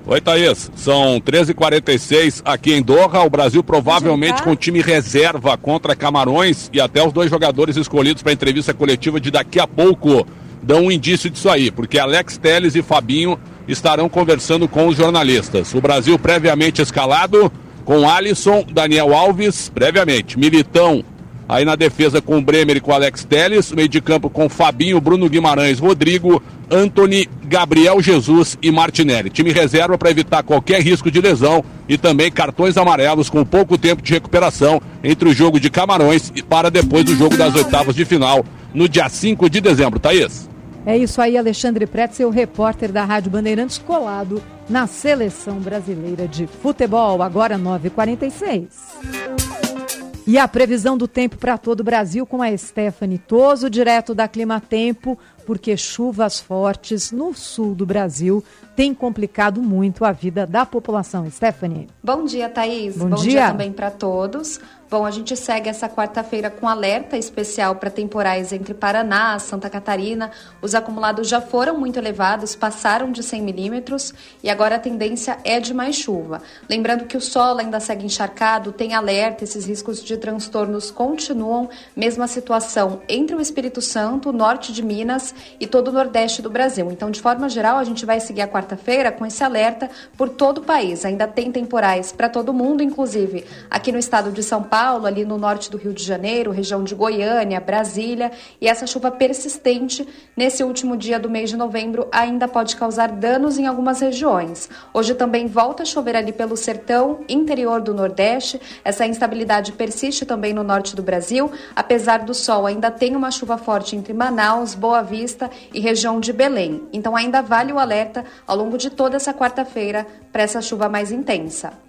Oi, Thaís. São 13h46 aqui em Doha. O Brasil provavelmente com time reserva contra Camarões e até os dois jogadores escolhidos para a entrevista coletiva de daqui a pouco dão um indício disso aí, porque Alex Teles e Fabinho estarão conversando com os jornalistas. O Brasil previamente escalado com Alisson, Daniel Alves, previamente, Militão, aí na defesa com o Bremer e com o Alex Teles, meio de campo com Fabinho, Bruno Guimarães, Rodrigo, Anthony, Gabriel Jesus e Martinelli. Time reserva para evitar qualquer risco de lesão e também cartões amarelos com pouco tempo de recuperação entre o jogo de Camarões e para depois do jogo das oitavas de final no dia 5 de dezembro. Thaís. É isso aí, Alexandre Pretz, seu repórter da Rádio Bandeirantes, colado na seleção brasileira de futebol, agora 9h46. E a previsão do tempo para todo o Brasil com a Stephanie Toso, direto da Clima Tempo, porque chuvas fortes no sul do Brasil têm complicado muito a vida da população. Stephanie. Bom dia, Thaís. Bom, Bom dia. dia também para todos. Bom, a gente segue essa quarta-feira com alerta especial para temporais entre Paraná, Santa Catarina. Os acumulados já foram muito elevados, passaram de 100 milímetros e agora a tendência é de mais chuva. Lembrando que o solo ainda segue encharcado, tem alerta, esses riscos de transtornos continuam. Mesma situação entre o Espírito Santo, norte de Minas e todo o nordeste do Brasil. Então, de forma geral, a gente vai seguir a quarta-feira com esse alerta por todo o país. Ainda tem temporais para todo mundo, inclusive aqui no estado de São Paulo. Paulo, ali no norte do Rio de Janeiro, região de Goiânia, Brasília, e essa chuva persistente nesse último dia do mês de novembro ainda pode causar danos em algumas regiões. Hoje também volta a chover ali pelo sertão, interior do Nordeste. Essa instabilidade persiste também no norte do Brasil. Apesar do sol, ainda tem uma chuva forte entre Manaus, Boa Vista e região de Belém. Então ainda vale o alerta ao longo de toda essa quarta-feira para essa chuva mais intensa.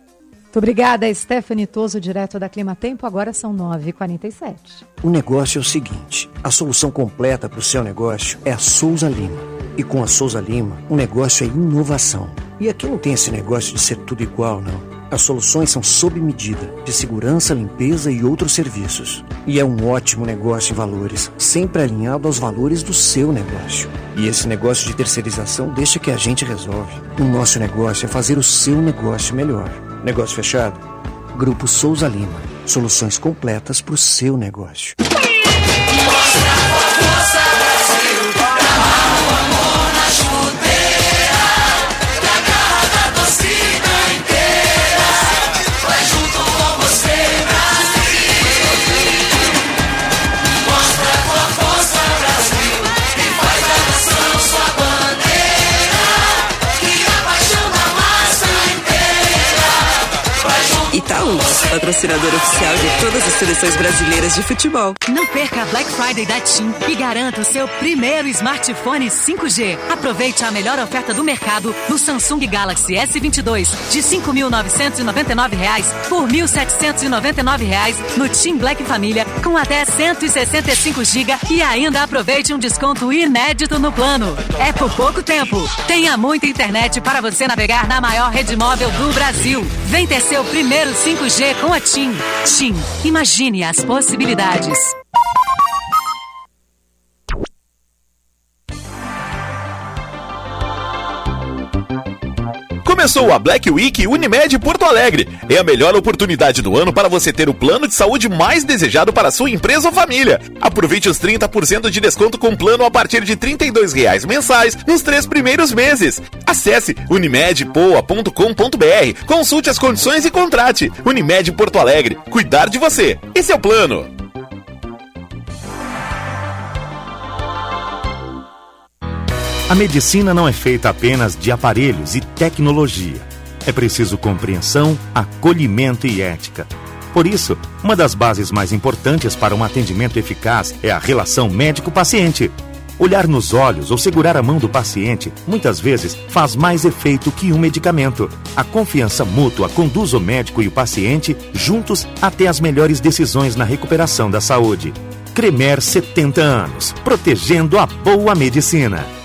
Muito obrigada, Stephanie Toso, direto da Clima Tempo. Agora são 9h47. O negócio é o seguinte: a solução completa para o seu negócio é a Souza Lima. E com a Souza Lima, o negócio é inovação. E aqui não tem esse negócio de ser tudo igual, não. As soluções são sob medida, de segurança, limpeza e outros serviços. E é um ótimo negócio em valores, sempre alinhado aos valores do seu negócio. E esse negócio de terceirização deixa que a gente resolve. O nosso negócio é fazer o seu negócio melhor. Negócio fechado? Grupo Souza Lima. Soluções completas para o seu negócio. Patrocinador oficial de todas as seleções brasileiras de futebol. Não perca a Black Friday da TIM e garanta o seu primeiro smartphone 5G. Aproveite a melhor oferta do mercado no Samsung Galaxy S22 de R$ 5.999 por R$ 1.799 no TIM Black Família com até 165 GB e ainda aproveite um desconto inédito no plano. É por pouco tempo. Tenha muita internet para você navegar na maior rede móvel do Brasil. Vem ter seu primeiro 5G com a TIM. TIM, imagine as possibilidades. Começou a Black Week Unimed Porto Alegre. É a melhor oportunidade do ano para você ter o plano de saúde mais desejado para sua empresa ou família. Aproveite os 30% de desconto com plano a partir de 32 reais mensais nos três primeiros meses. Acesse unimedpoa.com.br, consulte as condições e contrate. Unimed Porto Alegre. Cuidar de você. Esse é o plano. A medicina não é feita apenas de aparelhos e tecnologia. É preciso compreensão, acolhimento e ética. Por isso, uma das bases mais importantes para um atendimento eficaz é a relação médico-paciente. Olhar nos olhos ou segurar a mão do paciente muitas vezes faz mais efeito que um medicamento. A confiança mútua conduz o médico e o paciente juntos até as melhores decisões na recuperação da saúde. Cremer 70 anos, protegendo a boa medicina.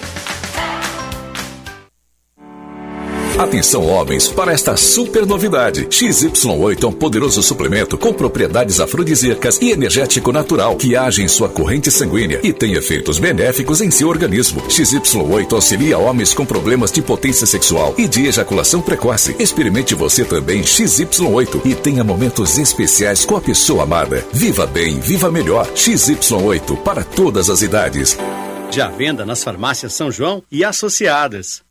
Atenção homens para esta super novidade. XY8 é um poderoso suplemento com propriedades afrodisíacas e energético natural que age em sua corrente sanguínea e tem efeitos benéficos em seu organismo. XY8 auxilia homens com problemas de potência sexual e de ejaculação precoce. Experimente você também XY8 e tenha momentos especiais com a pessoa amada. Viva bem, viva melhor. XY8 para todas as idades. Já venda nas farmácias São João e associadas.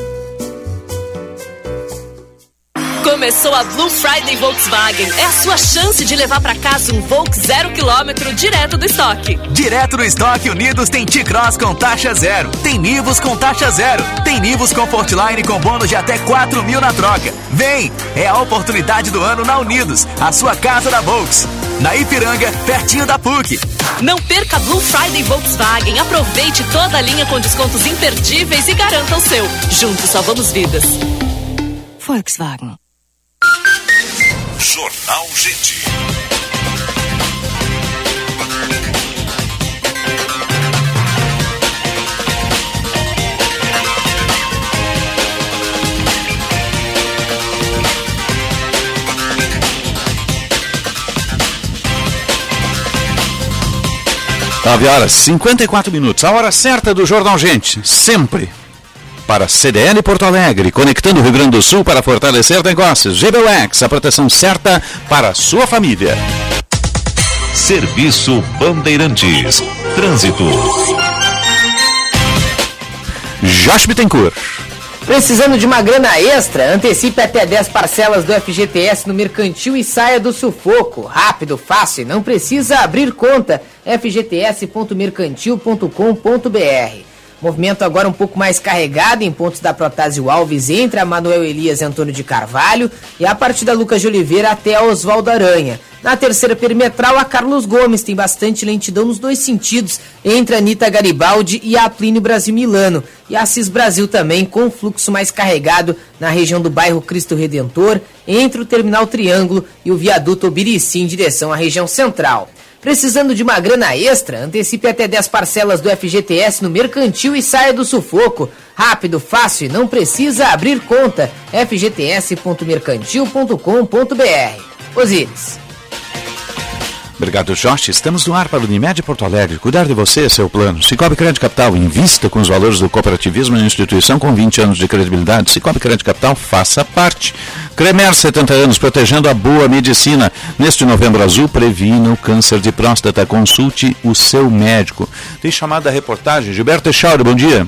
Começou a Blue Friday Volkswagen. É a sua chance de levar para casa um Volks zero quilômetro direto do estoque. Direto do estoque Unidos tem T-Cross com taxa zero. Tem Nivus com taxa zero. Tem Nivus Comfortline com bônus de até 4 mil na troca. Vem! É a oportunidade do ano na Unidos, a sua casa da Volks. Na Ipiranga, pertinho da PUC. Não perca Blue Friday Volkswagen. Aproveite toda a linha com descontos imperdíveis e garanta o seu. Juntos salvamos vidas. Volkswagen. Jornal Gente. Nove horas 54 minutos, a hora certa do Jornal Gente, sempre para CDL Porto Alegre, conectando o Rio Grande do Sul para fortalecer negócios. GBUX, a proteção certa para sua família. Serviço Bandeirantes. Trânsito. Josh Bittencourt. Precisando de uma grana extra? Antecipe até 10 parcelas do FGTS no Mercantil e saia do sufoco. Rápido, fácil, não precisa abrir conta. fgts.mercantil.com.br Movimento agora um pouco mais carregado em pontos da Protásio Alves entre a Manuel Elias e Antônio de Carvalho e a partir da Lucas de Oliveira até a Oswaldo Aranha. Na terceira perimetral, a Carlos Gomes tem bastante lentidão nos dois sentidos, entre a Anitta Garibaldi e a Plínio Brasil Milano. E a Cis Brasil também, com fluxo mais carregado na região do bairro Cristo Redentor, entre o Terminal Triângulo e o viaduto Obirici em direção à região central. Precisando de uma grana extra? Antecipe até 10 parcelas do FGTS no Mercantil e saia do sufoco. Rápido, fácil e não precisa abrir conta. fgts.mercantil.com.br Osíris. Obrigado, Jorge. Estamos no ar para o Unimed Porto Alegre. Cuidar de você é seu plano. Cicobi Crédito Capital, invista com os valores do cooperativismo em instituição com 20 anos de credibilidade. Cicobi Crédito Capital, faça parte. Cremer, 70 anos, protegendo a boa medicina. Neste novembro azul, previna o câncer de próstata. Consulte o seu médico. Tem chamada da reportagem. Gilberto Echauri, bom dia.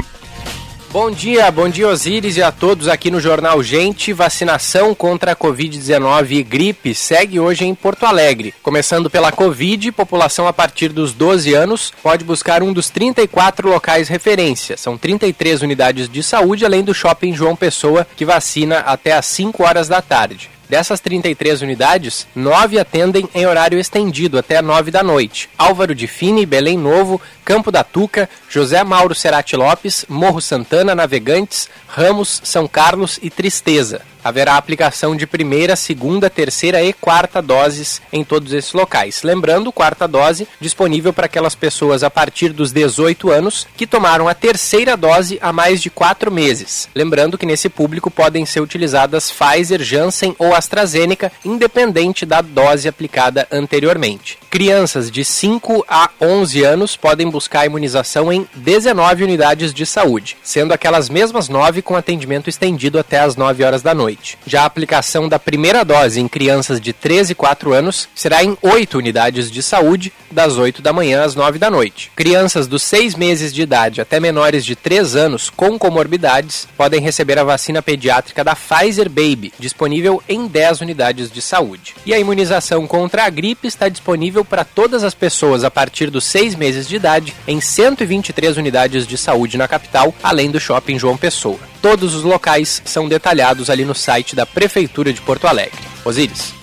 Bom dia, bom dia Osíris e a todos aqui no Jornal Gente. Vacinação contra a Covid-19 e gripe segue hoje em Porto Alegre. Começando pela Covid, população a partir dos 12 anos pode buscar um dos 34 locais referência. São 33 unidades de saúde, além do shopping João Pessoa, que vacina até às 5 horas da tarde. Dessas 33 unidades, nove atendem em horário estendido até 9 da noite. Álvaro de Fini, Belém Novo, Campo da Tuca, José Mauro Serati Lopes, Morro Santana, Navegantes, Ramos, São Carlos e Tristeza. Haverá aplicação de primeira, segunda, terceira e quarta doses em todos esses locais. Lembrando, quarta dose disponível para aquelas pessoas a partir dos 18 anos que tomaram a terceira dose há mais de quatro meses. Lembrando que nesse público podem ser utilizadas Pfizer, Janssen ou AstraZeneca, independente da dose aplicada anteriormente. Crianças de 5 a 11 anos podem buscar imunização em 19 unidades de saúde, sendo aquelas mesmas 9 com atendimento estendido até as 9 horas da noite. Já a aplicação da primeira dose em crianças de 13 e 4 anos será em 8 unidades de saúde, das 8 da manhã às 9 da noite. Crianças dos 6 meses de idade até menores de 3 anos com comorbidades podem receber a vacina pediátrica da Pfizer Baby, disponível em 10 unidades de saúde. E a imunização contra a gripe está disponível para todas as pessoas a partir dos 6 meses de idade em 123 unidades de saúde na capital, além do shopping João Pessoa. Todos os locais são detalhados ali no site da Prefeitura de Porto Alegre. Osíris.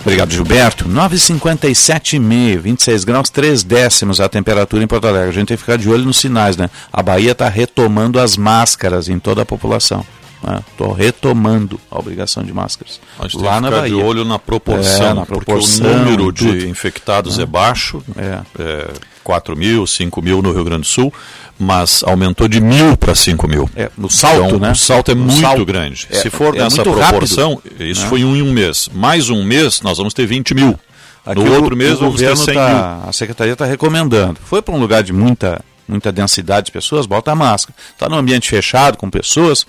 Obrigado, Gilberto. 9,57,5, 26 graus, 3 décimos a temperatura em Porto Alegre. A gente tem que ficar de olho nos sinais, né? A Bahia está retomando as máscaras em toda a população. Estou né? retomando a obrigação de máscaras. A gente Lá tem que ficar de olho na proporção, é, na proporção porque o número de infectados é, é baixo, é. É, 4 mil, 5 mil no Rio Grande do Sul, mas aumentou de mil para 5 mil. É, no salto, então, né? O salto é muito salto. grande. É, Se for é nessa proporção, rápido, isso né? foi em um mês. Mais um mês, nós vamos ter 20 mil. Aqui no outro mês, o vamos ter 100 tá, mil. A Secretaria está recomendando. Foi para um lugar de muita muita densidade de pessoas, bota a máscara. Está num ambiente fechado com pessoas,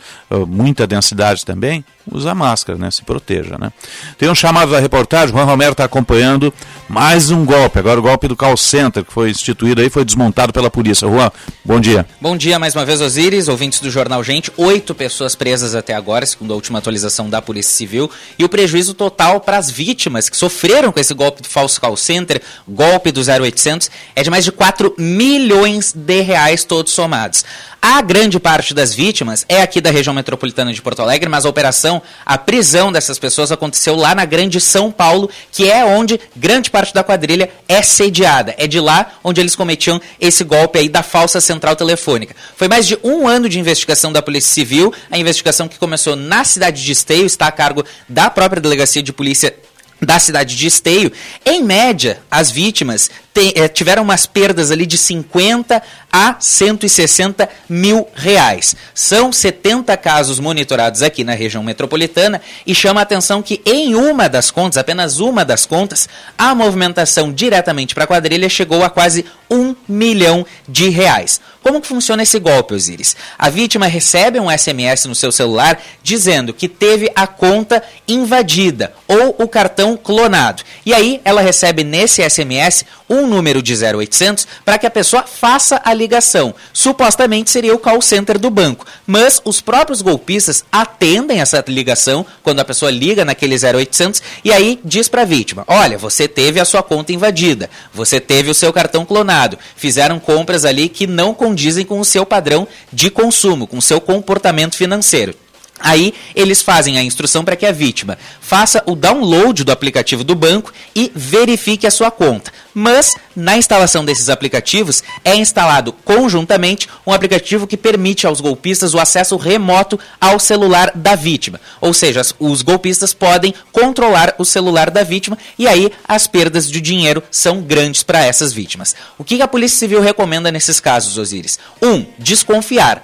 muita densidade também, usa máscara, né? Se proteja, né? Tem um chamado da reportagem, Juan Romero está acompanhando mais um golpe, agora o golpe do call center, que foi instituído aí, foi desmontado pela polícia. Juan, bom dia. Bom dia mais uma vez, Osiris, ouvintes do Jornal Gente. Oito pessoas presas até agora, segundo a última atualização da Polícia Civil, e o prejuízo total para as vítimas que sofreram com esse golpe do falso call center, golpe do 0800, é de mais de 4 milhões de reais todos somados. A grande parte das vítimas é aqui da região metropolitana de Porto Alegre, mas a operação, a prisão dessas pessoas aconteceu lá na Grande São Paulo, que é onde grande parte da quadrilha é sediada. É de lá onde eles cometiam esse golpe aí da falsa central telefônica. Foi mais de um ano de investigação da Polícia Civil, a investigação que começou na cidade de Esteio, está a cargo da própria Delegacia de Polícia da cidade de Esteio, em média, as vítimas tem, é, tiveram umas perdas ali de 50 a 160 mil reais. São 70 casos monitorados aqui na região metropolitana e chama a atenção que em uma das contas, apenas uma das contas, a movimentação diretamente para a quadrilha chegou a quase um milhão de reais. Como que funciona esse golpe, Osiris? A vítima recebe um SMS no seu celular dizendo que teve a conta invadida ou o cartão clonado. E aí ela recebe nesse SMS um número de 0800 para que a pessoa faça a ligação. Supostamente seria o call center do banco, mas os próprios golpistas atendem essa ligação quando a pessoa liga naquele 0800 e aí diz para a vítima: "Olha, você teve a sua conta invadida, você teve o seu cartão clonado, fizeram compras ali que não condizem com o seu padrão de consumo, com o seu comportamento financeiro. Aí eles fazem a instrução para que a vítima faça o download do aplicativo do banco e verifique a sua conta. Mas na instalação desses aplicativos é instalado conjuntamente um aplicativo que permite aos golpistas o acesso remoto ao celular da vítima. Ou seja, os golpistas podem controlar o celular da vítima e aí as perdas de dinheiro são grandes para essas vítimas. O que a Polícia Civil recomenda nesses casos, Osiris? Um, desconfiar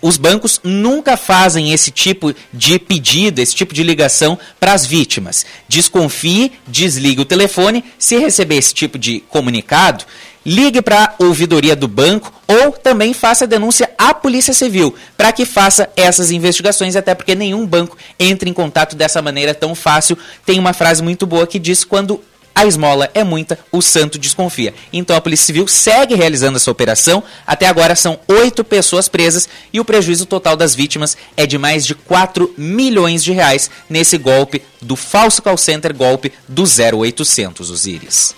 os bancos nunca fazem esse tipo de pedido, esse tipo de ligação para as vítimas. Desconfie, desligue o telefone. Se receber esse tipo de comunicado, ligue para a ouvidoria do banco ou também faça denúncia à Polícia Civil para que faça essas investigações, até porque nenhum banco entra em contato dessa maneira tão fácil. Tem uma frase muito boa que diz: quando a esmola é muita, o santo desconfia. Então a Polícia Civil segue realizando essa operação. Até agora são oito pessoas presas e o prejuízo total das vítimas é de mais de 4 milhões de reais nesse golpe do falso call center, golpe do 0800, Osiris.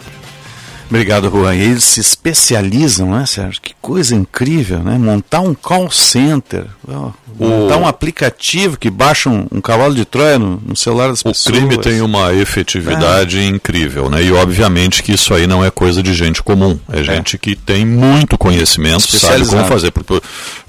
Obrigado, Juan. E eles se especializam, né, Sérgio? Que coisa incrível, né? Montar um call center, montar um aplicativo que baixa um, um cavalo de Troia no, no, celular das o pessoas. O crime tem uma efetividade é. incrível, né? E obviamente que isso aí não é coisa de gente comum. É gente é. que tem muito conhecimento, sabe como fazer.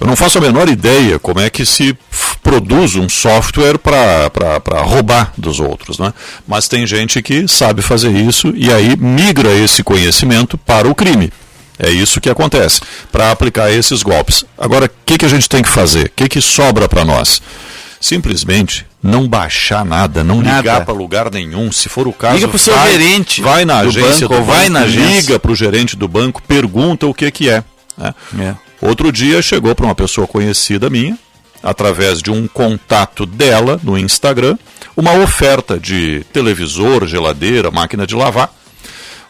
Eu não faço a menor ideia como é que se produz um software para roubar dos outros, né? Mas tem gente que sabe fazer isso e aí migra esse conhecimento para o crime. É isso que acontece, para aplicar esses golpes. Agora, o que, que a gente tem que fazer? O que, que sobra para nós? Simplesmente não baixar nada, não nada. ligar para lugar nenhum. Se for o caso, liga para o seu gerente. Vai na agência banco, vai banco, na agência. liga para o gerente do banco, pergunta o que, que é. Né? é. Outro dia chegou para uma pessoa conhecida minha, através de um contato dela no Instagram, uma oferta de televisor, geladeira, máquina de lavar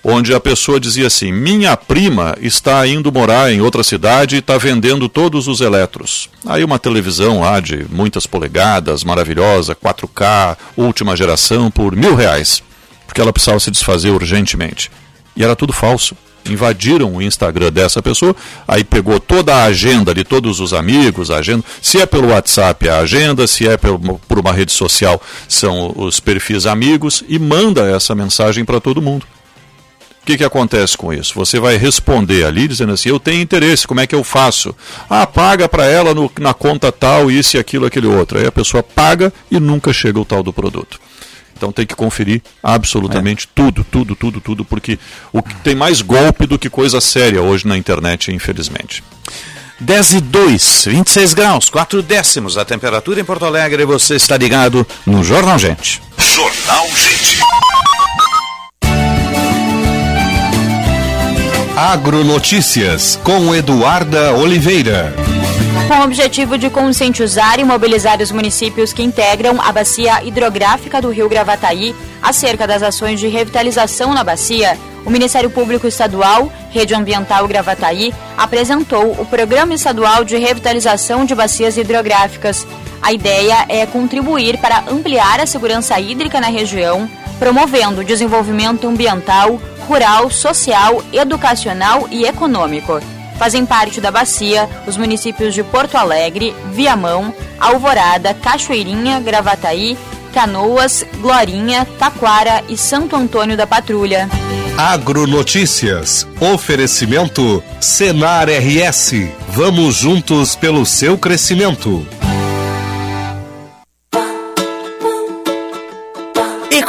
onde a pessoa dizia assim: minha prima está indo morar em outra cidade e está vendendo todos os eletros. Aí uma televisão lá de muitas polegadas, maravilhosa, 4K, última geração, por mil reais, porque ela precisava se desfazer urgentemente. E era tudo falso. Invadiram o Instagram dessa pessoa, aí pegou toda a agenda de todos os amigos, a agenda, se é pelo WhatsApp a agenda, se é por uma rede social são os perfis amigos, e manda essa mensagem para todo mundo. O que, que acontece com isso? Você vai responder ali dizendo assim: eu tenho interesse, como é que eu faço? Ah, paga para ela no, na conta tal, isso e aquilo, aquele outro. Aí a pessoa paga e nunca chega o tal do produto. Então tem que conferir absolutamente é. tudo, tudo, tudo, tudo, porque o que tem mais golpe do que coisa séria hoje na internet, infelizmente. 10 e 2, 26 graus, 4 décimos a temperatura em Porto Alegre. Você está ligado no Jornal Gente. Jornal Gente. Agronotícias com Eduarda Oliveira. Com o objetivo de conscientizar e mobilizar os municípios que integram a bacia hidrográfica do Rio Gravataí acerca das ações de revitalização na bacia, o Ministério Público Estadual, Rede Ambiental Gravataí, apresentou o Programa Estadual de Revitalização de Bacias Hidrográficas. A ideia é contribuir para ampliar a segurança hídrica na região, promovendo o desenvolvimento ambiental, rural, social, educacional e econômico. Fazem parte da bacia os municípios de Porto Alegre, Viamão, Alvorada, Cachoeirinha, Gravataí, Canoas, Glorinha, Taquara e Santo Antônio da Patrulha. Agronotícias. Oferecimento Senar RS. Vamos juntos pelo seu crescimento.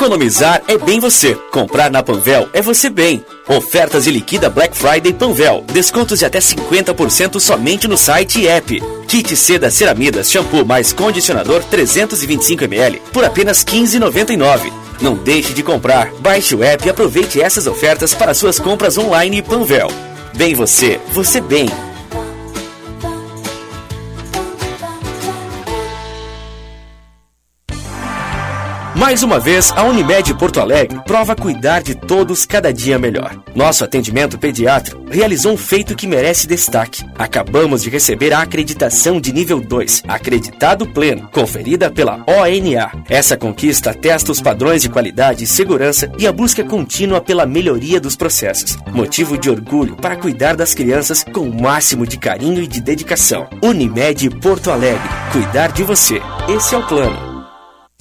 Economizar é bem você. Comprar na Panvel é você bem. Ofertas de liquida Black Friday Panvel. Descontos de até 50% somente no site e app. Kit seda ceramidas shampoo mais condicionador 325ml por apenas 15,99. Não deixe de comprar. Baixe o app e aproveite essas ofertas para suas compras online Panvel. Bem você, você bem. Mais uma vez, a Unimed Porto Alegre prova cuidar de todos cada dia melhor. Nosso atendimento pediátrico realizou um feito que merece destaque. Acabamos de receber a acreditação de nível 2, acreditado pleno, conferida pela ONA. Essa conquista atesta os padrões de qualidade e segurança e a busca contínua pela melhoria dos processos. Motivo de orgulho para cuidar das crianças com o máximo de carinho e de dedicação. Unimed Porto Alegre, cuidar de você. Esse é o plano.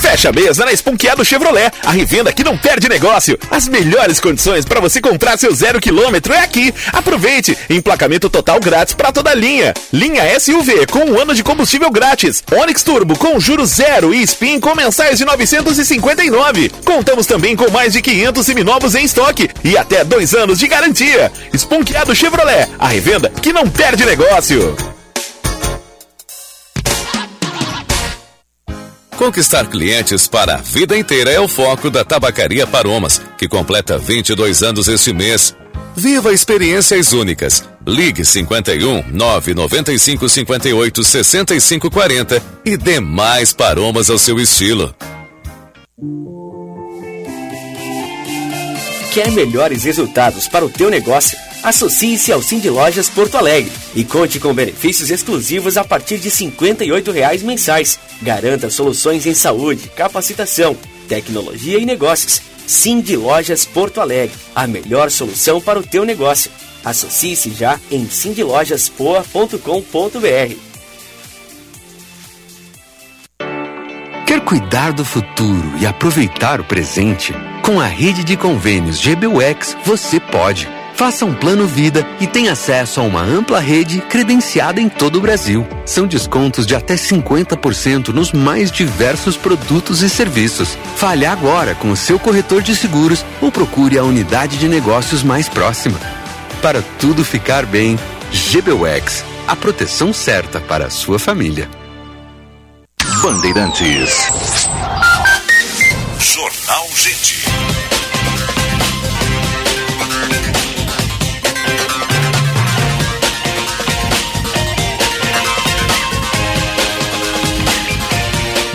Fecha a mesa na Esponqueado Chevrolet, a revenda que não perde negócio. As melhores condições para você comprar seu zero quilômetro é aqui. Aproveite, emplacamento total grátis para toda linha. Linha SUV com um ano de combustível grátis. Onix Turbo com juros zero e Spin com mensais de 959. Contamos também com mais de 500 seminovos em estoque e até dois anos de garantia. Esponqueado Chevrolet, a revenda que não perde negócio. Conquistar clientes para a vida inteira é o foco da Tabacaria Paromas, que completa 22 anos este mês. Viva experiências únicas. Ligue 51 995 58 65 40 e dê mais paromas ao seu estilo. Quer melhores resultados para o teu negócio? Associe-se ao Cindy Lojas Porto Alegre e conte com benefícios exclusivos a partir de 58 reais mensais. Garanta soluções em saúde, capacitação, tecnologia e negócios. Cindy Lojas Porto Alegre, a melhor solução para o teu negócio. Associe-se já em cindylojaspoa.com.br. Quer cuidar do futuro e aproveitar o presente? Com a rede de convênios GBUX, você pode. Faça um plano vida e tenha acesso a uma ampla rede credenciada em todo o Brasil. São descontos de até 50% nos mais diversos produtos e serviços. Fale agora com o seu corretor de seguros ou procure a unidade de negócios mais próxima. Para tudo ficar bem, GBUX, a proteção certa para a sua família. Bandeirantes. Jornal Gente.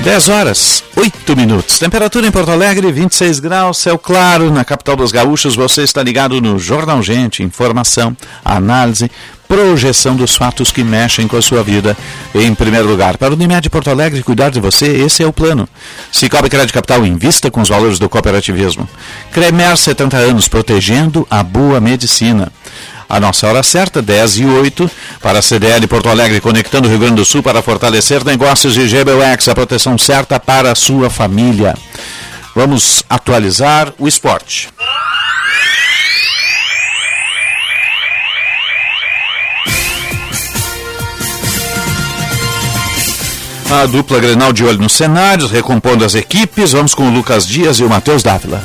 Dez horas, oito minutos. Temperatura em Porto Alegre, 26 graus, céu claro. Na capital dos gaúchos, você está ligado no Jornal Gente. Informação, análise, projeção dos fatos que mexem com a sua vida. Em primeiro lugar, para o Unimed Porto Alegre cuidar de você, esse é o plano. Cicobi Crédito Capital invista com os valores do cooperativismo. Cremer 70 anos, protegendo a boa medicina. A nossa hora certa, 10 e 8, para a CDL Porto Alegre, conectando o Rio Grande do Sul para fortalecer negócios de GBUX, a proteção certa para a sua família. Vamos atualizar o esporte. A dupla Grenal de olho nos cenários, recompondo as equipes. Vamos com o Lucas Dias e o Matheus Dávila.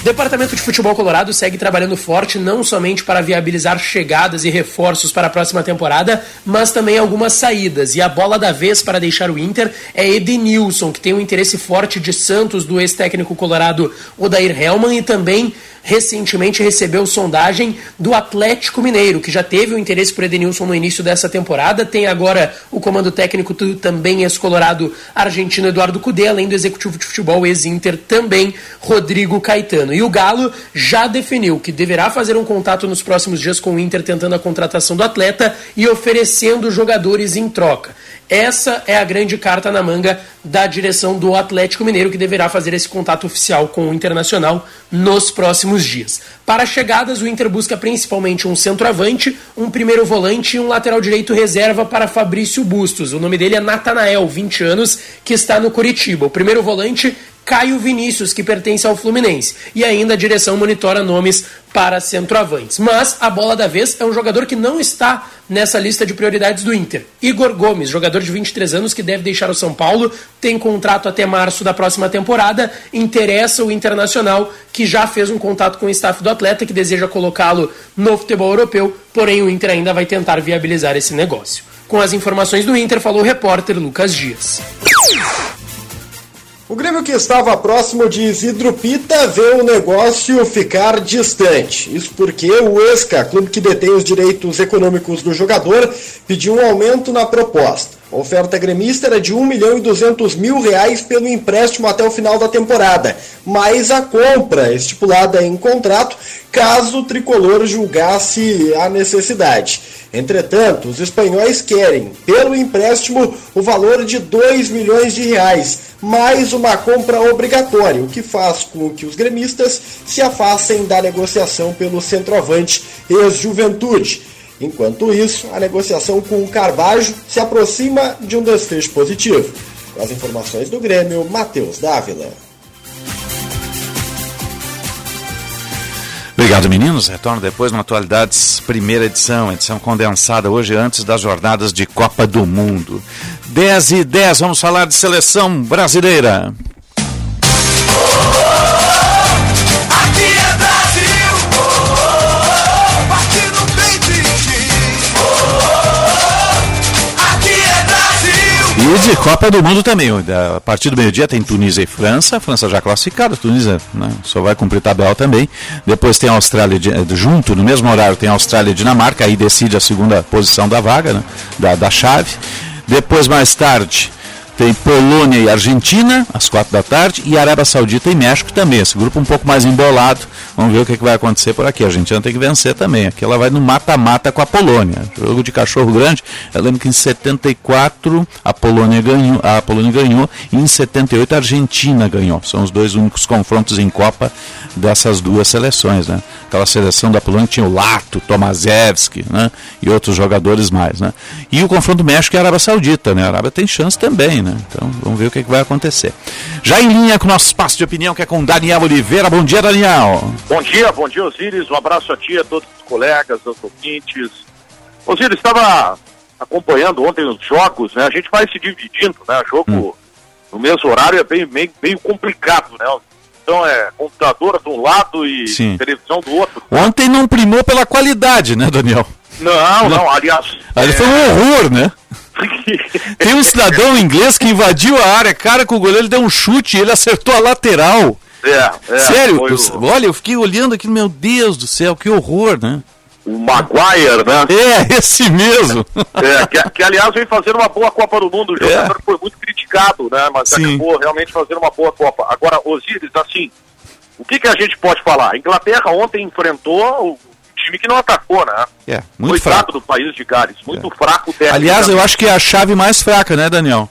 O Departamento de Futebol Colorado segue trabalhando forte não somente para viabilizar chegadas e reforços para a próxima temporada, mas também algumas saídas. E a bola da vez para deixar o Inter é Edenilson, que tem um interesse forte de Santos do ex-técnico colorado Odair Helman e também recentemente recebeu sondagem do Atlético Mineiro, que já teve o interesse por Edenilson no início dessa temporada, tem agora o comando técnico do também ex-colorado argentino Eduardo Cudê, além do executivo de futebol ex-Inter também Rodrigo Caetano. E o Galo já definiu que deverá fazer um contato nos próximos dias com o Inter tentando a contratação do atleta e oferecendo jogadores em troca. Essa é a grande carta na manga da direção do Atlético Mineiro, que deverá fazer esse contato oficial com o Internacional nos próximos dias. Para chegadas, o Inter busca principalmente um centroavante, um primeiro volante e um lateral direito reserva para Fabrício Bustos. O nome dele é Natanael, 20 anos, que está no Curitiba. O primeiro volante Caio Vinícius, que pertence ao Fluminense. E ainda a direção monitora nomes para centroavantes. Mas a bola da vez é um jogador que não está nessa lista de prioridades do Inter. Igor Gomes, jogador de 23 anos que deve deixar o São Paulo, tem contrato até março da próxima temporada, interessa o Internacional, que já fez um contato com o staff do atleta, que deseja colocá-lo no futebol europeu, porém o Inter ainda vai tentar viabilizar esse negócio. Com as informações do Inter, falou o repórter Lucas Dias. O Grêmio que estava próximo de Isidro Pita vê o negócio ficar distante. Isso porque o ESCA, clube que detém os direitos econômicos do jogador, pediu um aumento na proposta. Oferta gremista era de 1 milhão e 200 mil reais pelo empréstimo até o final da temporada, mais a compra estipulada em contrato caso o tricolor julgasse a necessidade. Entretanto, os espanhóis querem, pelo empréstimo, o valor de 2 milhões de reais, mais uma compra obrigatória, o que faz com que os gremistas se afastem da negociação pelo centroavante ex-juventude. Enquanto isso, a negociação com o Carvalho se aproxima de um desfecho positivo. Com as informações do Grêmio, Matheus Dávila. Obrigado, meninos. Retorno depois no Atualidades, primeira edição, edição condensada hoje antes das jornadas de Copa do Mundo. 10 e 10, vamos falar de seleção brasileira. E de Copa do Mundo também. A partir do meio-dia tem Tunísia e França. A França já classificada. Tunísia né, só vai cumprir tabela também. Depois tem a Austrália, junto, no mesmo horário, tem a Austrália e Dinamarca. Aí decide a segunda posição da vaga, né, da, da chave. Depois, mais tarde, tem Polônia e Argentina, às quatro da tarde, e Arábia Saudita e México também. Esse grupo um pouco mais embolado. Vamos ver o que, que vai acontecer por aqui. A Argentina tem que vencer também. Aqui ela vai no mata-mata com a Polônia. Jogo de cachorro grande. Eu lembro que em 74 a Polônia ganhou, a Polônia ganhou e em 78 a Argentina ganhou. São os dois únicos confrontos em Copa dessas duas seleções. Né? Aquela seleção da Polônia tinha o Lato, Tomaszewski né? e outros jogadores mais. Né? E o confronto México e a Arábia Saudita. Né? A Arábia tem chance também. Né? Então vamos ver o que, que vai acontecer. Já em linha com o nosso espaço de opinião, que é com Daniel Oliveira. Bom dia, Daniel. Bom dia, bom dia, Osíris. Um abraço a ti, a todos os colegas, aos ouvintes. Osíris, estava acompanhando ontem os jogos, né? A gente vai se dividindo, né? Jogo hum. no mesmo horário é bem, meio, meio complicado, né? Então é computador de um lado e Sim. televisão do outro. Ontem não primou pela qualidade, né, Daniel? Não, não, aliás. Ali é... foi um horror, né? *laughs* Tem um cidadão inglês que invadiu a área, cara, com o goleiro deu um chute e ele acertou a lateral. É, é, Sério, o... olha, eu fiquei olhando aqui, meu Deus do céu, que horror, né? O Maguire, né? É, esse mesmo. *laughs* É, que, que aliás vem fazendo uma boa Copa do Mundo. O jogador é. foi muito criticado, né? Mas Sim. acabou realmente fazendo uma boa Copa. Agora, Osíris, assim, o que, que a gente pode falar? A Inglaterra ontem enfrentou o time que não atacou, né? É, muito Foi fraco. do país de Gales, muito é. fraco Aliás, eu acho que é a chave mais fraca, né, Daniel?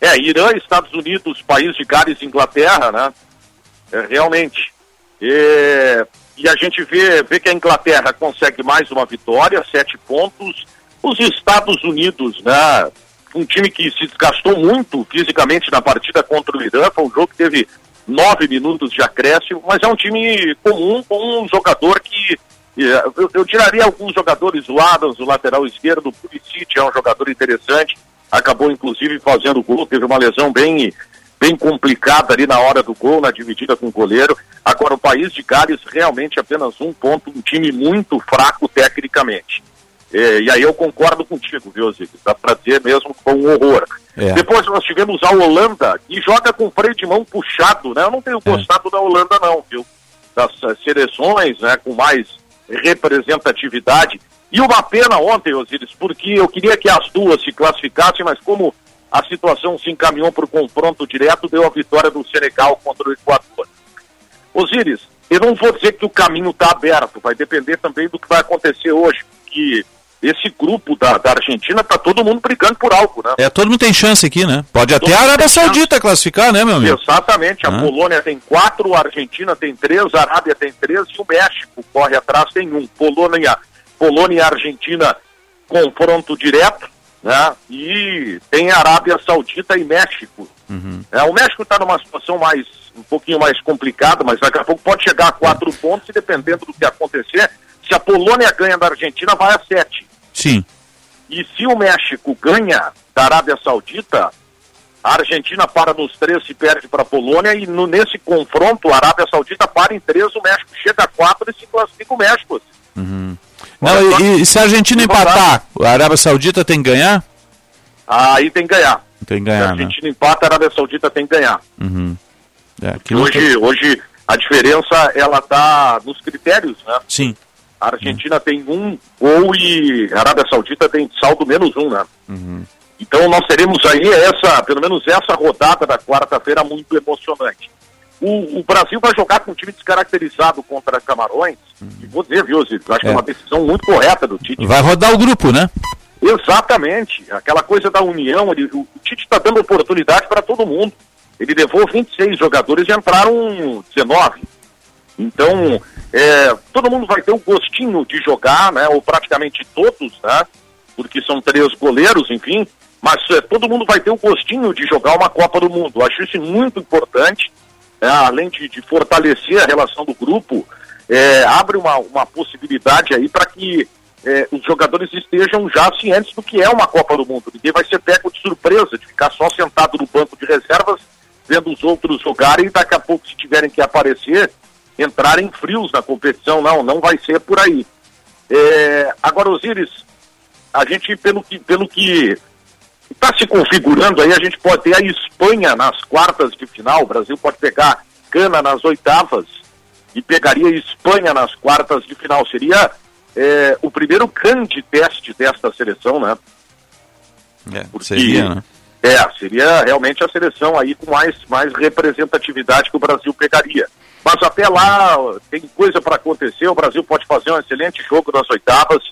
É, Irã, Estados Unidos, país de Gales, Inglaterra, né? É, realmente. É, e a gente vê, vê que a Inglaterra consegue mais uma vitória, sete pontos. Os Estados Unidos, né? Um time que se desgastou muito fisicamente na partida contra o Irã, foi um jogo que teve nove minutos de acréscimo, mas é um time comum com um jogador que eu, eu tiraria alguns jogadores, o Adams, o lateral esquerdo, o Pulisic é um jogador interessante, acabou inclusive fazendo gol, teve uma lesão bem bem complicada ali na hora do gol, na dividida com o goleiro. Agora, o país de Gales realmente apenas um ponto, um time muito fraco tecnicamente. É, e aí eu concordo contigo, viu, Zico? Dá para dizer mesmo que foi um horror. É. Depois nós tivemos a Holanda, que joga com freio de mão puxado, né? Eu não tenho é. gostado da Holanda, não, viu? Das seleções, né, com mais representatividade. E uma pena ontem, Osiris, porque eu queria que as duas se classificassem, mas como a situação se encaminhou para o confronto direto, deu a vitória do Senegal contra o Equador. Osiris, eu não vou dizer que o caminho está aberto, vai depender também do que vai acontecer hoje, que esse grupo da, da Argentina está todo mundo brigando por algo, né? É, todo mundo tem chance aqui, né? Pode todo até a Arábia Saudita classificar, né, meu amigo? Exatamente, a ah. Polônia tem quatro, a Argentina tem três, a Arábia tem três e o México corre atrás tem um. Polônia, Polônia e Argentina confronto direto, né? E tem Arábia Saudita e México. Uhum. É, o México está numa situação mais um pouquinho mais complicada, mas daqui a pouco pode chegar a quatro pontos e dependendo do que acontecer, se a Polônia ganha da Argentina, vai a sete. Sim. E se o México ganha da Arábia Saudita, a Argentina para nos três e perde para a Polônia, e no, nesse confronto, a Arábia Saudita para em três, o México chega a quatro e se classifica o México. Uhum. Não, e, e, se a Argentina empatar, a Arábia Saudita tem que ganhar? Aí tem que ganhar. Tem que ganhar. Se a Argentina né? empata, a Arábia Saudita tem que ganhar. Uhum. É, hoje, hoje a diferença ela está nos critérios, né? Sim. A Argentina uhum. tem um gol e a Arábia Saudita tem saldo menos um, né? Uhum. Então nós teremos aí essa, pelo menos essa rodada da quarta-feira muito emocionante. O, o, Brasil vai jogar com um time descaracterizado contra Camarões. Uhum. E vou dizer, viu, Zico, acho é. que é uma decisão muito correta do Tite. Vai rodar o grupo, né? Exatamente. Aquela coisa da união, ele, o Tite está dando oportunidade para todo mundo. Ele levou 26 jogadores e entraram 19. Então, é, todo mundo vai ter o gostinho de jogar, né? Ou praticamente todos, né? Porque são três goleiros, enfim. Mas é, todo mundo vai ter o gostinho de jogar uma Copa do Mundo. Acho isso muito importante. É, além de, de, fortalecer a relação do grupo, é, abre uma, uma possibilidade aí para que é, os jogadores estejam já cientes do que é uma Copa do Mundo. Ninguém vai ser pego de surpresa, de ficar só sentado no banco de reservas, vendo os outros jogarem e daqui a pouco, se tiverem que aparecer, entrarem frios na competição. Não, não vai ser por aí. É, agora, Osiris, a gente, pelo que, pelo que está se configurando aí, a gente pode ter a Espanha nas quartas de final, o Brasil pode pegar Cana nas oitavas e pegaria a Espanha nas quartas de final. Seria é, o primeiro grande teste desta seleção, né? É, Porque, seria, né? É, seria realmente a seleção aí com mais, mais representatividade que o Brasil pegaria. Mas até lá tem coisa para acontecer, o Brasil pode fazer um excelente jogo nas oitavas.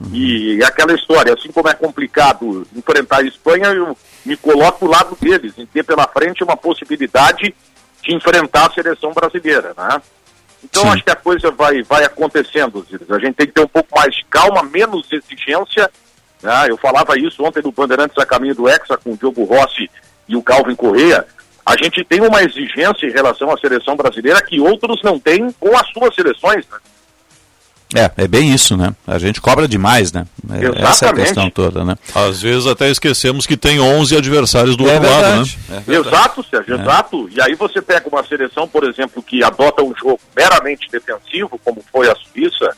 Uhum. E aquela história, assim como é complicado enfrentar a Espanha, eu me coloco do lado deles, em ter pela frente uma possibilidade de enfrentar a seleção brasileira, né? Então Sim. acho que a coisa vai, vai acontecendo, Ziris. A gente tem que ter um pouco mais de calma, menos exigência. Né? Eu falava isso ontem no Bandeirantes a caminho do Hexa com o Diogo Rossi e o Calvin Correia. A gente tem uma exigência em relação à seleção brasileira que outros não têm com as suas seleções. Né? É, é bem isso, né? A gente cobra demais, né? É, essa é a questão toda, né? Às vezes até esquecemos que tem 11 adversários do é outro verdade. lado, né? É exato, Sérgio, é. exato. E aí você pega uma seleção, por exemplo, que adota um jogo meramente defensivo, como foi a Suíça,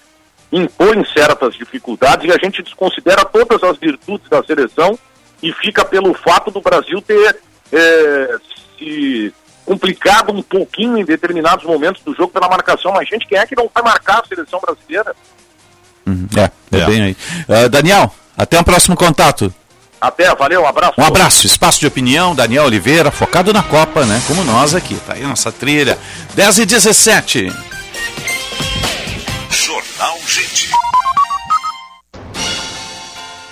impõe certas dificuldades e a gente desconsidera todas as virtudes da seleção e fica pelo fato do Brasil ter é, se complicado um pouquinho em determinados momentos do jogo pela marcação, mas gente, quem é que não vai marcar a seleção brasileira? Uhum, é, é, é, bem aí. Uh, Daniel, até o próximo contato. Até, valeu, um abraço. Um abraço, espaço de opinião, Daniel Oliveira, focado na Copa, né? Como nós aqui, tá aí nossa trilha. 10 e 17. Jornal Gente.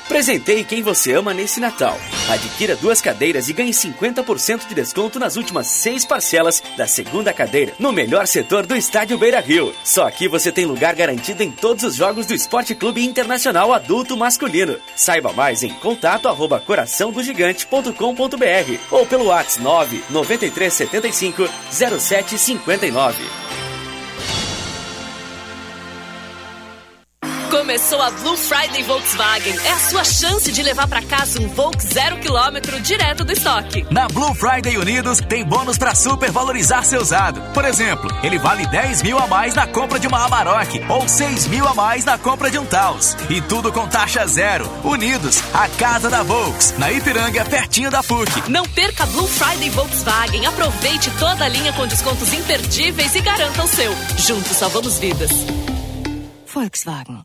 Presentei quem você ama nesse Natal. Adquira duas cadeiras e ganhe 50% de desconto nas últimas seis parcelas da segunda cadeira, no melhor setor do estádio Beira Rio. Só aqui você tem lugar garantido em todos os jogos do Esporte Clube Internacional Adulto Masculino. Saiba mais em contato arroba coraçãodogigante.com.br ou pelo WhatsApp 9 9375 0759. Começou a Blue Friday Volkswagen. É a sua chance de levar para casa um Volks zero quilômetro direto do estoque. Na Blue Friday Unidos tem bônus para supervalorizar seu usado. Por exemplo, ele vale 10 mil a mais na compra de uma Amarok ou 6 mil a mais na compra de um Taos. E tudo com taxa zero. Unidos, a casa da Volks, na Ipiranga, pertinho da PUC. Não perca a Blue Friday Volkswagen. Aproveite toda a linha com descontos imperdíveis e garanta o seu. Juntos salvamos vidas. Volkswagen.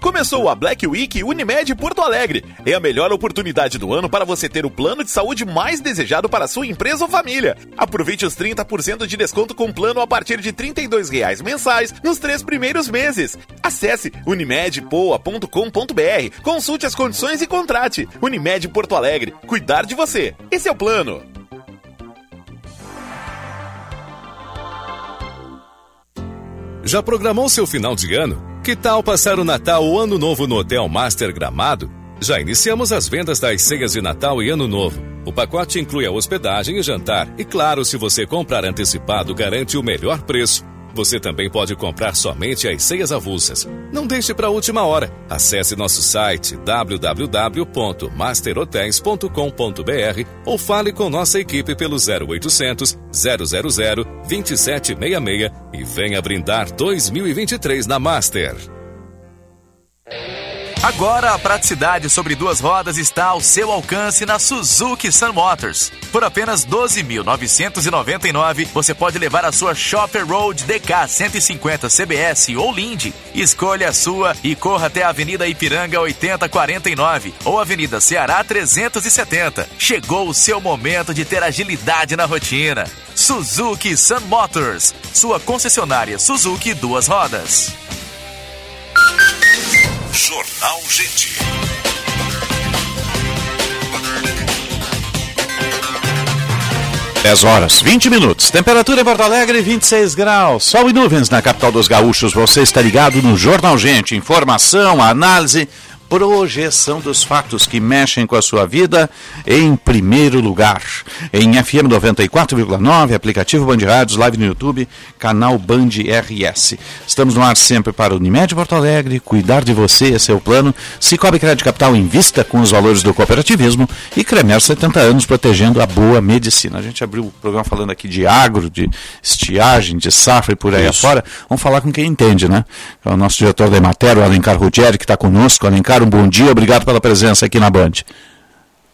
Começou a Black Week Unimed Porto Alegre. É a melhor oportunidade do ano para você ter o plano de saúde mais desejado para sua empresa ou família. Aproveite os 30% de desconto com plano a partir de R$ 32,00 mensais nos três primeiros meses. Acesse unimedpoa.com.br, consulte as condições e contrate. Unimed Porto Alegre. Cuidar de você. Esse é o plano. Já programou seu final de ano? Que tal passar o Natal ou Ano Novo no Hotel Master Gramado? Já iniciamos as vendas das ceias de Natal e Ano Novo. O pacote inclui a hospedagem e jantar. E claro, se você comprar antecipado, garante o melhor preço. Você também pode comprar somente as ceias avulsas. Não deixe para a última hora. Acesse nosso site www.masterhotels.com.br ou fale com nossa equipe pelo 0800 000 2766 e venha brindar 2023 na Master. Agora a praticidade sobre duas rodas está ao seu alcance na Suzuki Sun Motors. Por apenas 12.999, você pode levar a sua Shopper Road DK 150 CBS ou Lindy. Escolha a sua e corra até a Avenida Ipiranga 8049 ou Avenida Ceará 370. Chegou o seu momento de ter agilidade na rotina. Suzuki Sun Motors, sua concessionária Suzuki duas rodas. Jornal Gente. Dez horas, 20 minutos. Temperatura em Porto Alegre, 26 graus. Sol e nuvens na capital dos gaúchos. Você está ligado no Jornal Gente. Informação, análise projeção dos fatos que mexem com a sua vida em primeiro lugar. Em FM 94,9, aplicativo Band Rádios, live no YouTube, canal Band RS. Estamos no ar sempre para Unimed Porto Alegre, cuidar de você, esse é o plano. Cicobi Crédito Capital invista com os valores do cooperativismo e Cremer 70 anos protegendo a boa medicina. A gente abriu o programa falando aqui de agro, de estiagem, de safra e por aí Isso. afora. Vamos falar com quem entende, né? É o nosso diretor da Emater, o Alencar Ruggeri, que está conosco. Alencar, um bom dia, obrigado pela presença aqui na Band.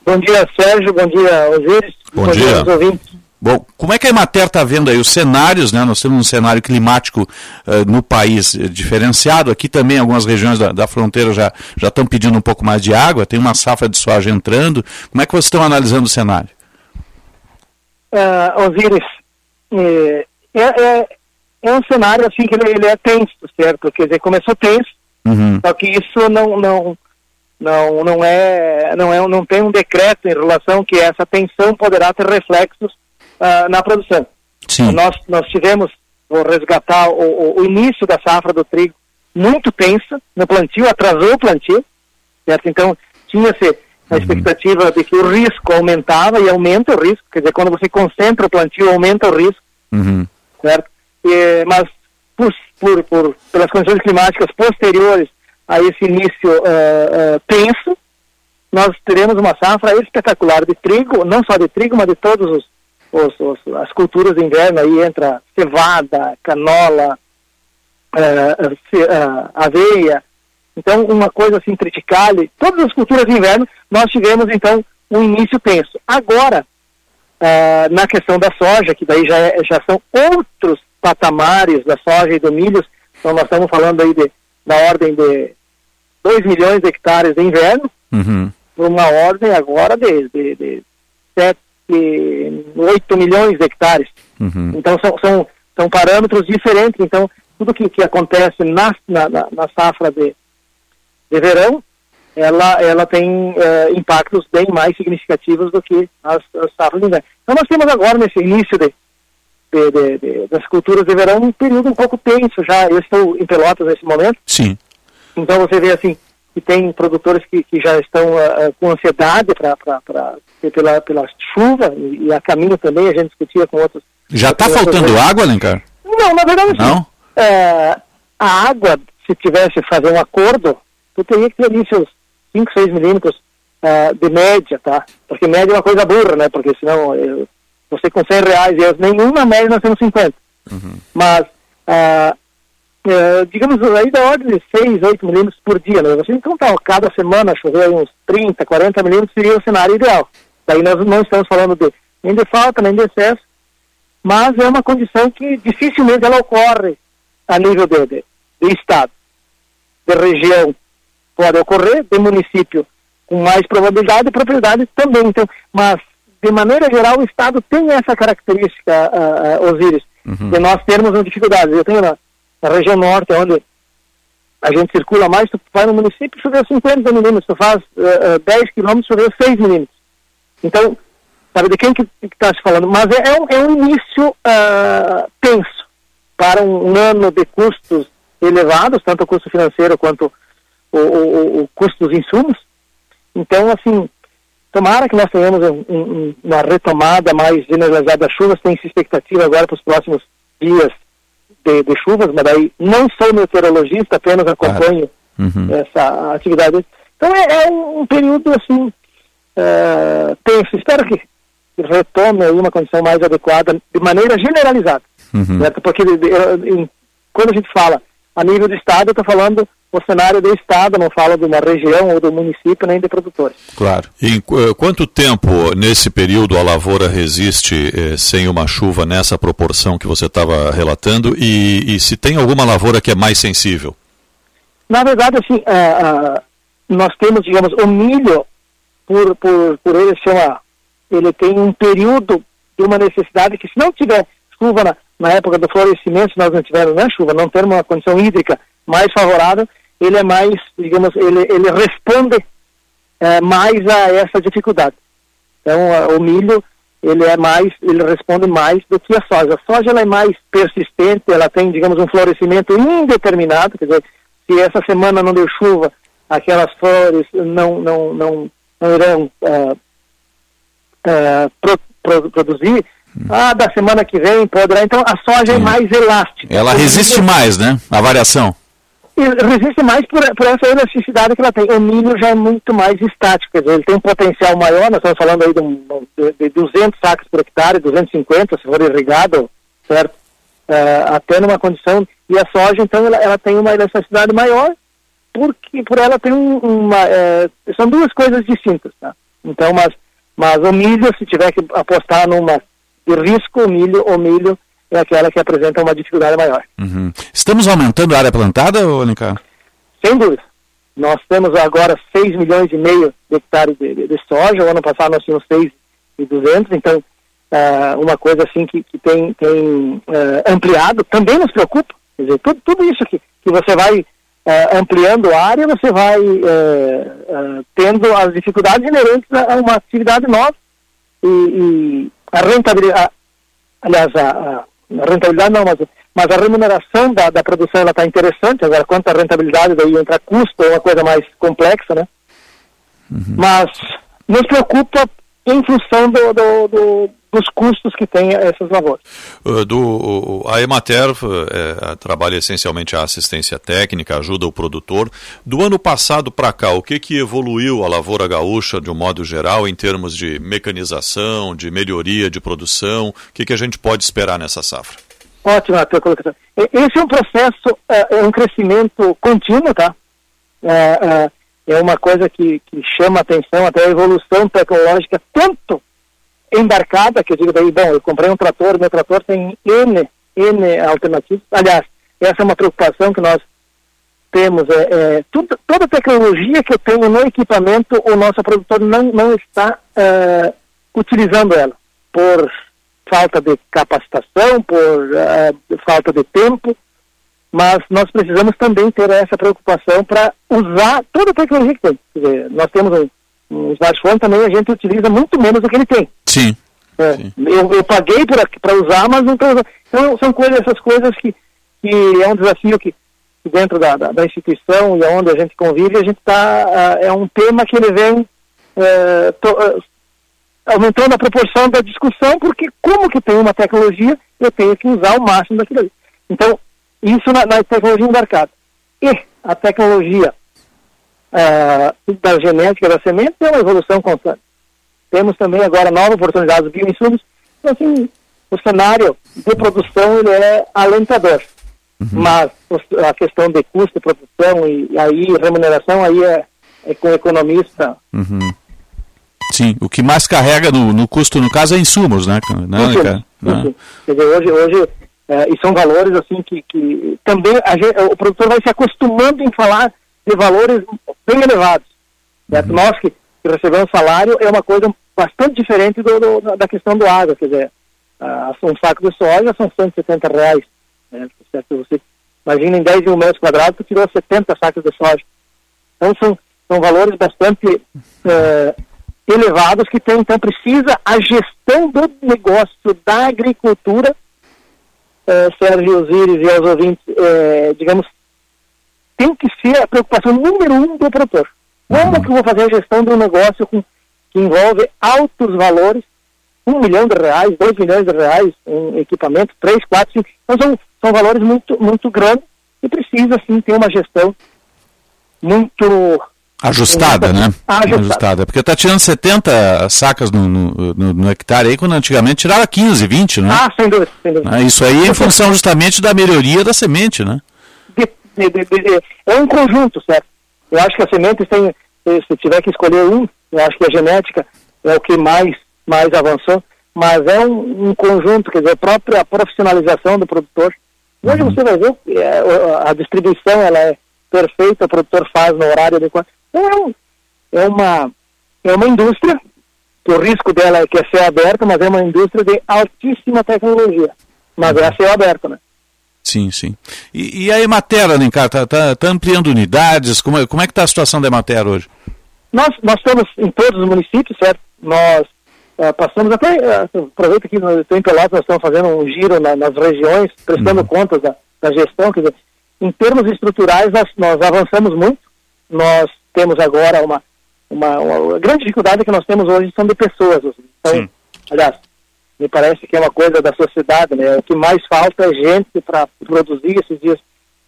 Bom dia, Sérgio, bom dia, Osiris. Bom, bom dia. dia ouvintes. Bom, como é que a Emater está vendo aí os cenários, né? Nós temos um cenário climático uh, no país uh, diferenciado. Aqui também algumas regiões da, da fronteira já já estão pedindo um pouco mais de água. Tem uma safra de soja entrando. Como é que vocês estão analisando o cenário? Uh, Osiris, é, é, é, um cenário assim que ele, ele é tenso, certo? Quer dizer, começou tenso, Uhum. Só que isso não não não não é não é não tem um decreto em relação que essa tensão poderá ter reflexos uh, na produção. Sim. Nós nós tivemos vou resgatar o, o, início da safra do trigo muito tensa no plantio, atrasou o plantio, certo? Então tinha-se a uhum. expectativa de que o risco aumentava e aumenta o risco, quer dizer, quando você concentra o plantio aumenta o risco, uhum. certo? E, mas por, por, por, pelas condições climáticas posteriores a esse início uh, uh, tenso, nós teremos uma safra espetacular de trigo, não só de trigo, mas de todas os, os, os, as culturas de inverno, aí entra cevada, canola, uh, aveia, então uma coisa assim, triticale, todas as culturas de inverno, nós tivemos então um início tenso. Agora, na questão da soja, que daí já, é, já são outros patamares da soja e do milho, então nós estamos falando aí de, da ordem de 2 milhões de hectares de inverno, uhum. uma ordem agora de, de, de 7, 8 milhões de hectares. Uhum. Então são, são, são parâmetros diferentes, então tudo que, que acontece na, na, na safra de, de verão, ela, ela tem é, impactos bem mais significativos do que as, as safras de inverno. Então nós temos agora, nesse início de, de, de, de, das culturas de verão um período um pouco tenso já. Eu estou em Pelotas nesse momento. Sim. Então você vê assim que tem produtores que, que já estão uh, com ansiedade para pela, pela chuva e, e, a caminho também, a gente discutia com outros. Já está faltando outros... água, Alencar? Não, na verdade não. é, a água, se tivesse fazer um acordo, tu teria que ter ali seus 5, 6 milímetros uh, de média, tá? Porque média é uma coisa burra, né? Porque senão eu, você com 100 reais, eu, nenhuma média nós temos 50. Uhum. Mas, uh, uh, digamos, aí da ordem de 6, 8 milímetros por dia, né? Então tá, cada semana chover uns 30, 40 milímetros seria o cenário ideal. Daí nós não estamos falando de, nem de falta, nem de excesso, mas é uma condição que dificilmente ela ocorre a nível de, de, de estado, de região pode ocorrer, de município com mais probabilidade e propriedade também. Então, mas de maneira geral o estado tem essa característica, uh, uh, Osiris, uhum. de nós termos dificuldades. Eu tenho na, na, região norte, onde a gente circula mais, tu vai no município, choveu 50 milímetros, tu faz uh, 10 quilômetros, choveu 6 milímetros. Então, sabe de quem que está se falando? Mas é, é, um, é um início uh, tenso para um, um, ano de custos elevados, tanto o custo financeiro quanto o, o, o custo dos insumos. Então, assim, tomara que nós tenhamos um, um, uma retomada mais generalizada das chuvas, tem-se expectativa agora para os próximos dias de, de, chuvas, mas daí não sou meteorologista, apenas acompanho uhum. essa atividade. Então é, é um, período assim uh, tenso. Espero que retome aí uma condição mais adequada de maneira generalizada. Uhum. Certo? Porque de, de, quando a gente fala a nível do Estado, eu estou falando o cenário do Estado, não fala de uma região ou do município, nem de produtores. Claro. E em quanto tempo, nesse período, a lavoura resiste eh, sem uma chuva nessa proporção que você estava relatando? E, e, se tem alguma lavoura que é mais sensível? Na verdade, assim, uh, uh, nós temos, digamos, o milho, por, por, por ele ser uma, ele tem um período de uma necessidade que se não tiver chuva na, na época do florescimento, se nós não tivermos né, chuva, não termos uma condição hídrica mais favorável, ele é mais, digamos, ele, ele responde é, mais a essa dificuldade. Então, a, o milho, ele é mais, ele responde mais do que a soja. A soja ela é mais persistente, ela tem, digamos, um florescimento indeterminado, quer dizer, se essa semana não deu chuva, aquelas flores não, não, não, não irão uh, uh, pro, pro, produzir. Ah, da semana que vem poderá. Então, a soja é mais elástica. Ela resiste mais, né? A variação resiste mais por, por, essa elasticidade que ela tem. O milho já é muito mais estático, quer dizer, ele tem um potencial maior, nós estamos falando aí de, um, de, de 200 sacos por hectare, 250 se for irrigado, certo? Uh, até numa condição, e a soja então ela, ela tem uma elasticidade maior, porque por ela tem um, uma, é, são duas coisas distintas, tá? Então, mas, mas o milho, se tiver que apostar numa de risco, o milho, o milho é aquela que apresenta uma dificuldade maior. Uhum. Estamos aumentando a área plantada, Olincar? Sem dúvida. Nós temos agora 6 milhões e meio de hectares de, de, de soja, o ano passado nós tínhamos 6 e 200, então uh, uma coisa assim que, que tem, tem uh, ampliado, também nos preocupa, quer dizer, tudo, tudo isso que, que você vai uh, ampliando a área, você vai tendo as dificuldades inerentes a, a uma atividade nova e, e a rentabilidade, aliás, a, a rentabilidade não, mas, mas a remuneração da, da produção ela está interessante, agora quanto à rentabilidade daí entra custo, é uma coisa mais complexa, né? Uhum. Mas nos preocupa em função do, do, do, dos custos que tem essas lavouras. Uh, do, a Emater é, trabalha essencialmente a assistência técnica, ajuda o produtor. Do ano passado para cá, o que, que evoluiu a lavoura gaúcha de um modo geral em termos de mecanização, de melhoria de produção? O que, que a gente pode esperar nessa safra? Ótimo, a tua colocação. Esse é um processo, é, é um crescimento contínuo, tá? É, é é uma coisa que, que chama atenção, até a evolução tecnológica, tanto embarcada, que eu digo daí, bom, eu comprei um trator, meu trator tem N, N alternativas. Aliás, essa é uma preocupação que nós temos. É, é tudo, toda tecnologia que eu tenho no equipamento, o nosso produtor não, não está é, utilizando ela, por falta de capacitação, por é, falta de tempo, mas nós precisamos também ter essa preocupação para usar toda a tecnologia que tem. Quer dizer, nós temos um, um smartphone também, a gente utiliza muito menos do que ele tem. Sim. É, Sim. Eu, eu, paguei para usar, mas não estou usando. Então, são coisas, essas coisas que, que é um desafio que, que dentro da, da, da, instituição e onde a gente convive, a gente está. Uh, é um tema que ele vem uh, to, uh, aumentando a proporção da discussão, porque como que tem uma tecnologia, eu tenho que usar o máximo daquilo ali. Então, Isso na, na tecnologia embarcada. E a tecnologia uh, da genética da semente é uma evolução constante. Temos também agora novas oportunidades de bioinsumos. Então, assim, o cenário de produção ele é alentador. Uhum. Mas a questão de custo de produção e, e aí remuneração aí é, é com o economista. Uhum. Sim, o que mais carrega no, no, custo, no caso, é insumos, né? Não, isso, cara? Isso. Quer dizer, hoje, hoje é, e são valores assim que, que também gente, o produtor vai se acostumando em falar de valores bem elevados. Uhum. Nós que, que recebemos salário é uma coisa bastante diferente do, do, da questão do água, quer dizer, uh, um saco de soja são 170 reais. Né? Certo? Você imagina em 10 mil metros quadrados, tu tirou 70 sacos de soja. Então são, são valores bastante uh, elevados que tem, então precisa a gestão do negócio da agricultura, uh, Sérgio Osiris e aos ouvintes, uh, digamos, tem que ser a preocupação número um do produtor. Como que eu vou fazer a gestão de um negócio com, que envolve altos valores, um milhão de reais, dois milhões de reais em equipamento, três, quatro, cinco. Então são, são valores muito, muito grandes e precisa sim ter uma gestão muito Ajustada, né? Ajustada. Ajustada. Porque está tirando 70 sacas no, no, no, no, hectare aí, quando antigamente tirava 15, 20, né? Ah, sem dúvida, sem dúvida. Ah, isso aí é em função justamente da melhoria da semente, né? De, de, de, é um conjunto, certo? Eu acho que as sementes têm, se tiver que escolher um, eu acho que a genética é o que mais, mais avançou, mas é um, um conjunto, quer dizer, a própria profissionalização do produtor. Hoje uhum. você vai ver, é, a distribuição ela é perfeita, o produtor faz no horário adequado. Então é, é, uma, é uma indústria, que o risco dela é que é céu aberto, mas é uma indústria de altíssima tecnologia. Mas é a céu aberto, né? Sim, sim. E, e a Emater, Alencar, está tá, tá ampliando unidades? Como é, como é que está a situação da Emater hoje? Nós, nós estamos em todos os municípios, certo? Nós uh, passamos até, uh, aproveito que no, em Pelotas nós estamos fazendo um giro na, nas regiões, prestando uhum. contas da, da gestão, quer dizer, em termos estruturais nós, nós avançamos muito, nós temos agora uma, uma, uma grande dificuldade que nós temos hoje são de pessoas. Então, Sim. aliás, me parece que é uma coisa da sociedade, né? O que mais falta é gente para produzir esses dias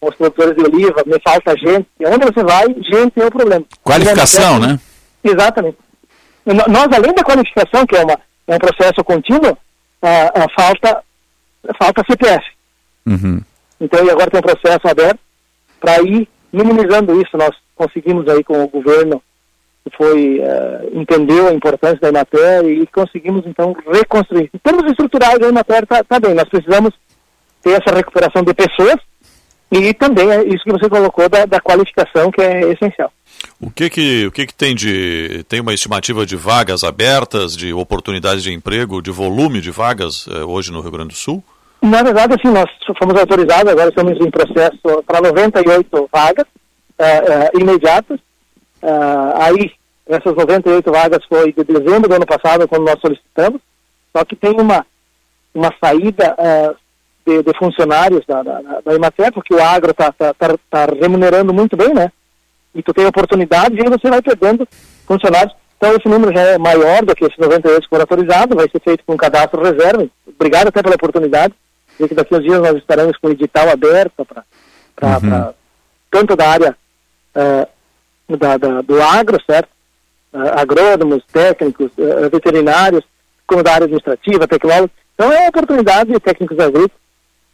os produtores de oliva, me falta gente. Onde você vai, gente é o problema. Qualificação, né? Exatamente. Nós, além da qualificação, que é, uma, é um processo contínuo, a, a falta, falta CPF. Uhum. Então, e agora tem um processo aberto para ir minimizando isso. Nós conseguimos aí com o governo, foi, uh, entendeu a importância da Emater e conseguimos então reconstruir. Em termos estruturais, a Emater está tá bem, nós precisamos ter essa recuperação de pessoas e também é isso que você colocou da, da qualificação, que é essencial. O que que, o que que tem de. Tem uma estimativa de vagas abertas, de oportunidades de emprego, de volume de vagas eh, hoje no Rio Grande do Sul? Na verdade, assim, nós fomos autorizados, agora estamos em processo para 98 vagas, uh, imediatas. Uh, aí, essas 98 vagas foi de dezembro do ano passado, quando nós solicitamos, só que tem uma, uma saída de, de, funcionários da, da, da Imater, porque o agro está tá, tá, tá remunerando muito bem, né? E tu tem oportunidade e aí você vai perdendo funcionários. Então esse número já é maior do que esses 98 que foram autorizados, vai ser feito com um cadastro reserva. Obrigado até pela oportunidade. E que daqui a uns dias nós estaremos com o edital aberto para uhum. tanto da área uh, da, da, do agro, certo? Uh, agrônomos, técnicos, uh, veterinários, como da área administrativa, tecnólogos. Então é uma oportunidade de técnicos agrícolas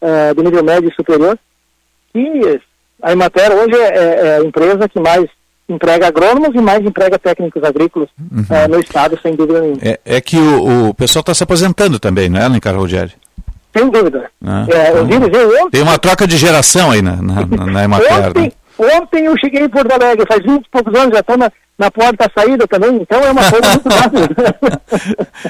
uh, de nível médio e superior que a Imater hoje é, é, é, a empresa que mais emprega agrônomos e mais emprega técnicos agrícolas uhum. no estado, sem dúvida nenhuma. É, é que o, o pessoal está se aposentando também, não é, Alencar Rogério? Sem dúvida. Ah, é, eu vi, eu, Tem uma troca de geração aí na, na, na Emater. ontem, né? Ontem eu cheguei em Porto Alegre, faz 20 e poucos anos, já estou na, na porta da saída também, então é uma coisa muito rápida.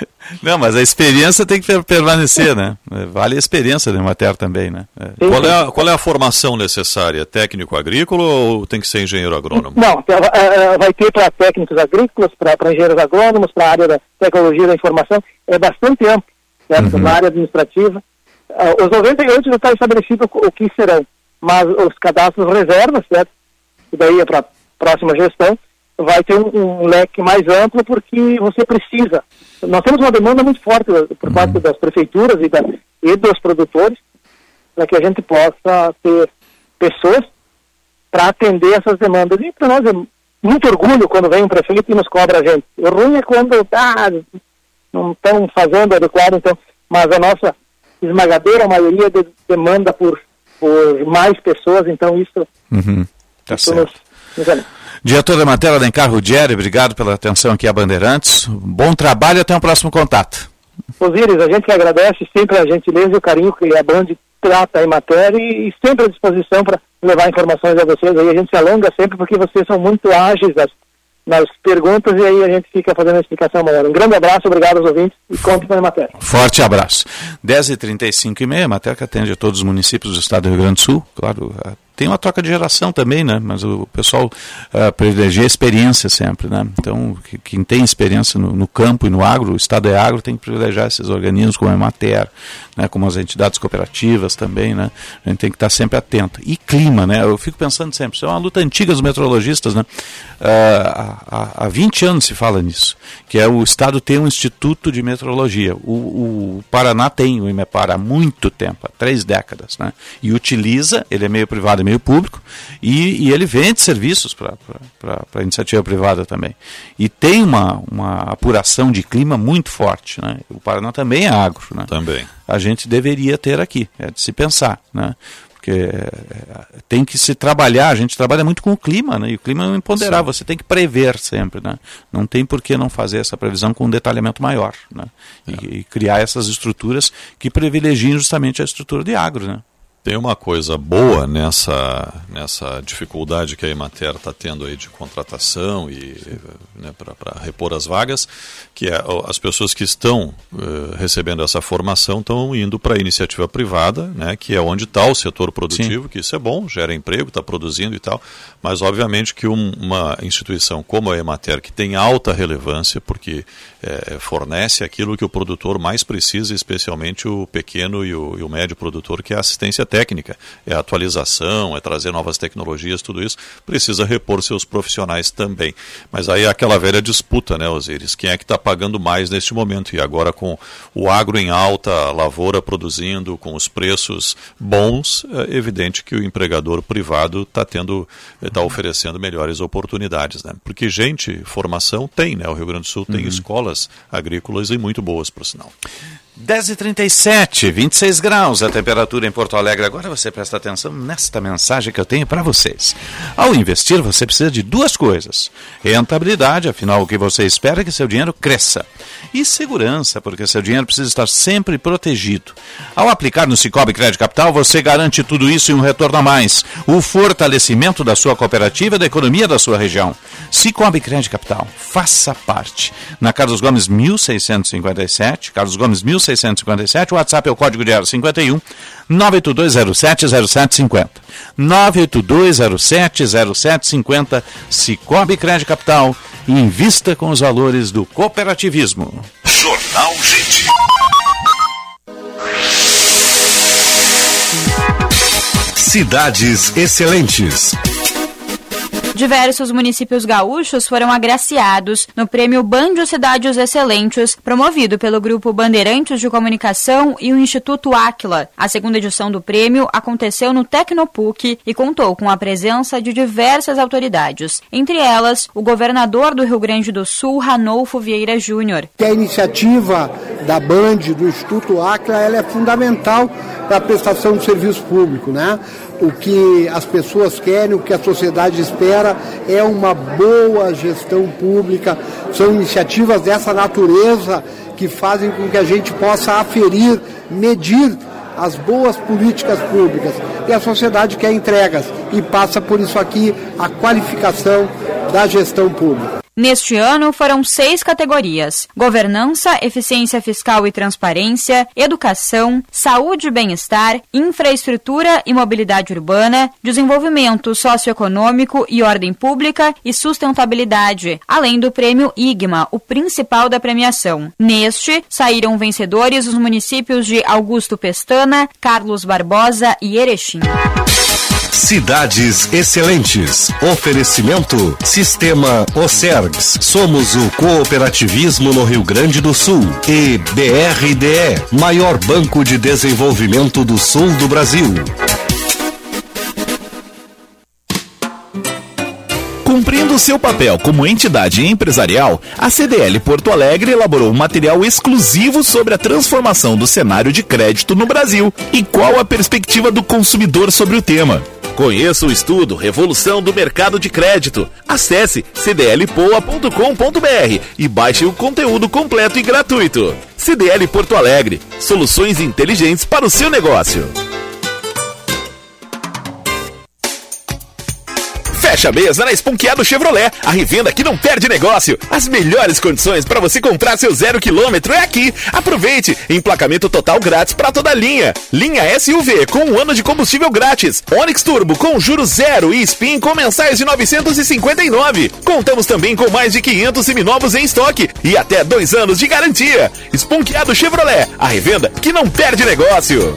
*laughs* Não, mas a experiência tem que permanecer, né? Vale a experiência da matéria também, né? É. Qual, é a, qual é a formação necessária? Técnico agrícola ou tem que ser engenheiro agrônomo? Não, é, é, vai ter para técnicos agrícolas, para engenheiros agrônomos, para a área da tecnologia da informação, é bastante amplo, certo? Uhum. Na área administrativa. Ah, os 98 já está estabelecido o que serão mas os cadastros reservas, certo? E daí é para a próxima gestão, vai ter um, um, leque mais amplo porque você precisa. Nós temos uma demanda muito forte por parte das prefeituras e, da, e dos produtores para que a gente possa ter pessoas para atender essas demandas. E para nós é muito orgulho quando vem um prefeito e nos cobra a gente. O ruim é quando ah, não estão fazendo adequado, então, mas a nossa esmagadora maioria de, demanda por, por mais pessoas, então isso, uhum. tá isso nos, nos Diretor da matéria, Alencar Rudieri, obrigado pela atenção aqui a Bandeirantes. Bom trabalho e até o um próximo contato. Osíris, a gente agradece sempre a gentileza e o carinho que a Band trata em matéria e, sempre à disposição para levar informações a vocês. Aí a gente se alonga sempre porque vocês são muito ágeis nas, nas perguntas e aí a gente fica fazendo a explicação maior. Um grande abraço, obrigado aos ouvintes e conte com a matéria. Forte abraço. 10h35 e meia, a atende a todos os municípios do estado do Rio Grande do Sul, claro, tem uma troca de geração também, né? Mas o pessoal uh, privilegia a experiência sempre, né? Então, quem tem experiência no, no, campo e no agro, o Estado é agro, tem que privilegiar esses organismos como a Emater, né? Como as entidades cooperativas também, né? A gente tem que estar sempre atento. E clima, né? Eu fico pensando sempre, isso é uma luta antiga dos meteorologistas, né? Uh, há, há 20 anos se fala nisso, que é o Estado tem um Instituto de Meteorologia. O, o Paraná tem o IMEPAR há muito tempo, há três décadas, né? E utiliza, ele é meio privado é meio público, e, e ele vende serviços para a iniciativa privada também. E tem uma, uma apuração de clima muito forte. Né? O Paraná também é agro. Né? Também. A gente deveria ter aqui, é de se pensar. Né? porque é, tem que se trabalhar, a gente trabalha muito com o clima, né? E o clima é imponderável, Sim. você tem que prever sempre, né? Não tem por que não fazer essa previsão com um detalhamento maior, né? É. E, e, criar essas estruturas que privilegiem justamente a estrutura de agro, né? Tem uma coisa boa nessa, nessa dificuldade que a Emater está tendo aí de contratação e né, para repor as vagas, que é, as pessoas que estão uh, recebendo essa formação estão indo para a iniciativa privada, né, que é onde está o setor produtivo, Sim. que isso é bom, gera emprego, está produzindo e tal, mas obviamente que um, uma instituição como a Emater, que tem alta relevância, porque é, fornece aquilo que o produtor mais precisa, especialmente o pequeno e o, e o médio produtor, que é a assistência técnica, é atualização, é trazer novas tecnologias, tudo isso precisa repor seus profissionais também. Mas aí é aquela velha disputa, né, Osiris? Quem é que está pagando mais neste momento? E agora com o agro em alta, a lavoura produzindo, com os preços bons, é evidente que o empregador privado está tendo, está oferecendo melhores oportunidades, né? Porque gente, formação tem, né? O Rio Grande do Sul tem uhum. escolas agrícolas e muito boas, por sinal. 10h37, 26 graus a temperatura em Porto Alegre. Agora você presta atenção nesta mensagem que eu tenho para vocês. Ao investir, você precisa de duas coisas: rentabilidade, afinal, o que você espera é que seu dinheiro cresça, e segurança, porque seu dinheiro precisa estar sempre protegido. Ao aplicar no Cicobi Crédito Capital, você garante tudo isso e um retorno a mais: o fortalecimento da sua cooperativa e da economia da sua região. Cicobi Crédito Capital, faça parte. Na Carlos Gomes 1657, Carlos Gomes 1657. 657. O WhatsApp é o código de 51 982070750. 982070750. Cicobi Crédito Capital. Invista com os valores do cooperativismo. Jornal Gente. Cidades Excelentes. Diversos municípios gaúchos foram agraciados no prêmio Banjo Cidades Excelentes, promovido pelo Grupo Bandeirantes de Comunicação e o Instituto Aquila. A segunda edição do prêmio aconteceu no Tecnopuc e contou com a presença de diversas autoridades, entre elas o governador do Rio Grande do Sul, Ranolfo Vieira Júnior. A iniciativa da Band, do Instituto Aquila, ela é fundamental para a prestação de serviço público, né? o que as pessoas querem, o que a sociedade espera é uma boa gestão pública. São iniciativas dessa natureza que fazem com que a gente possa aferir, medir as boas políticas públicas. E a sociedade quer entregas e passa por isso aqui a qualificação da gestão pública. Neste ano foram seis categorias: governança, eficiência fiscal e transparência, educação, saúde e bem-estar, infraestrutura e mobilidade urbana, desenvolvimento socioeconômico e ordem pública e sustentabilidade, além do prêmio IGMA, o principal da premiação. Neste, saíram vencedores os municípios de Augusto Pestana, Carlos Barbosa e Erechim. Cidades Excelentes. Oferecimento Sistema Ocergs. Somos o cooperativismo no Rio Grande do Sul. E BRDE, maior banco de desenvolvimento do sul do Brasil. Cumprindo seu papel como entidade empresarial, a CDL Porto Alegre elaborou um material exclusivo sobre a transformação do cenário de crédito no Brasil e qual a perspectiva do consumidor sobre o tema. Conheça o estudo Revolução do Mercado de Crédito. Acesse cdlpoa.com.br e baixe o conteúdo completo e gratuito. CDL Porto Alegre, soluções inteligentes para o seu negócio. Fecha a mesa na Esponqueado Chevrolet, a revenda que não perde negócio. As melhores condições para você comprar seu zero quilômetro é aqui. Aproveite! Emplacamento total grátis para toda a linha. Linha SUV com um ano de combustível grátis. Onix Turbo com juros zero e Spin com mensais de 959. Contamos também com mais de 500 seminovos em estoque e até dois anos de garantia. Esponqueado Chevrolet, a revenda que não perde negócio.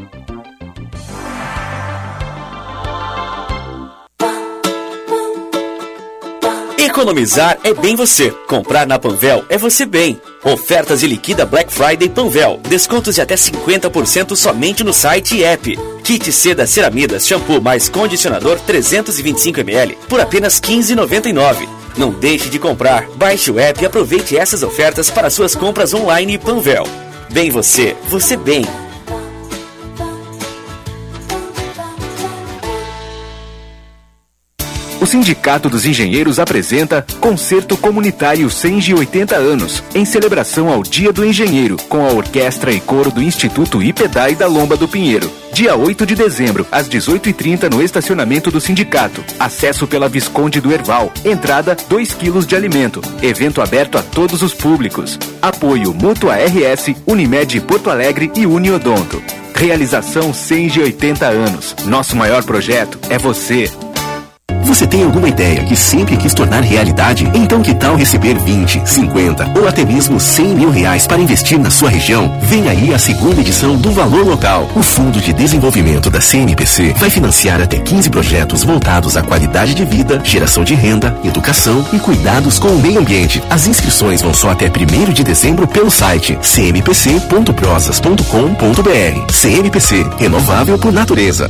Economizar é bem você. Comprar na Panvel é você bem. Ofertas de liquida Black Friday Panvel. Descontos de até 50% somente no site e app. Kit seda ceramidas shampoo mais condicionador 325ml por apenas R$ 15,99. Não deixe de comprar. Baixe o app e aproveite essas ofertas para suas compras online Panvel. Bem você, você bem. Sindicato dos Engenheiros apresenta Concerto Comunitário 180 anos, em celebração ao Dia do Engenheiro, com a orquestra e coro do Instituto IPEDAI da Lomba do Pinheiro. Dia 8 de dezembro, às 18h30 no estacionamento do sindicato. Acesso pela Visconde do Erval. Entrada 2 quilos de alimento. Evento aberto a todos os públicos. Apoio Mútua RS, Unimed Porto Alegre e Uniodonto. Realização 180 anos. Nosso maior projeto é você. Você tem alguma ideia que sempre quis tornar realidade? Então que tal receber 20, 50 ou até mesmo 100 mil reais para investir na sua região? Vem aí a segunda edição do Valor Local. O Fundo de Desenvolvimento da CMPC vai financiar até 15 projetos voltados à qualidade de vida, geração de renda, educação e cuidados com o meio ambiente. As inscrições vão só até 1 de dezembro pelo site cmpc.prosas.com.br. CMPC, renovável por natureza.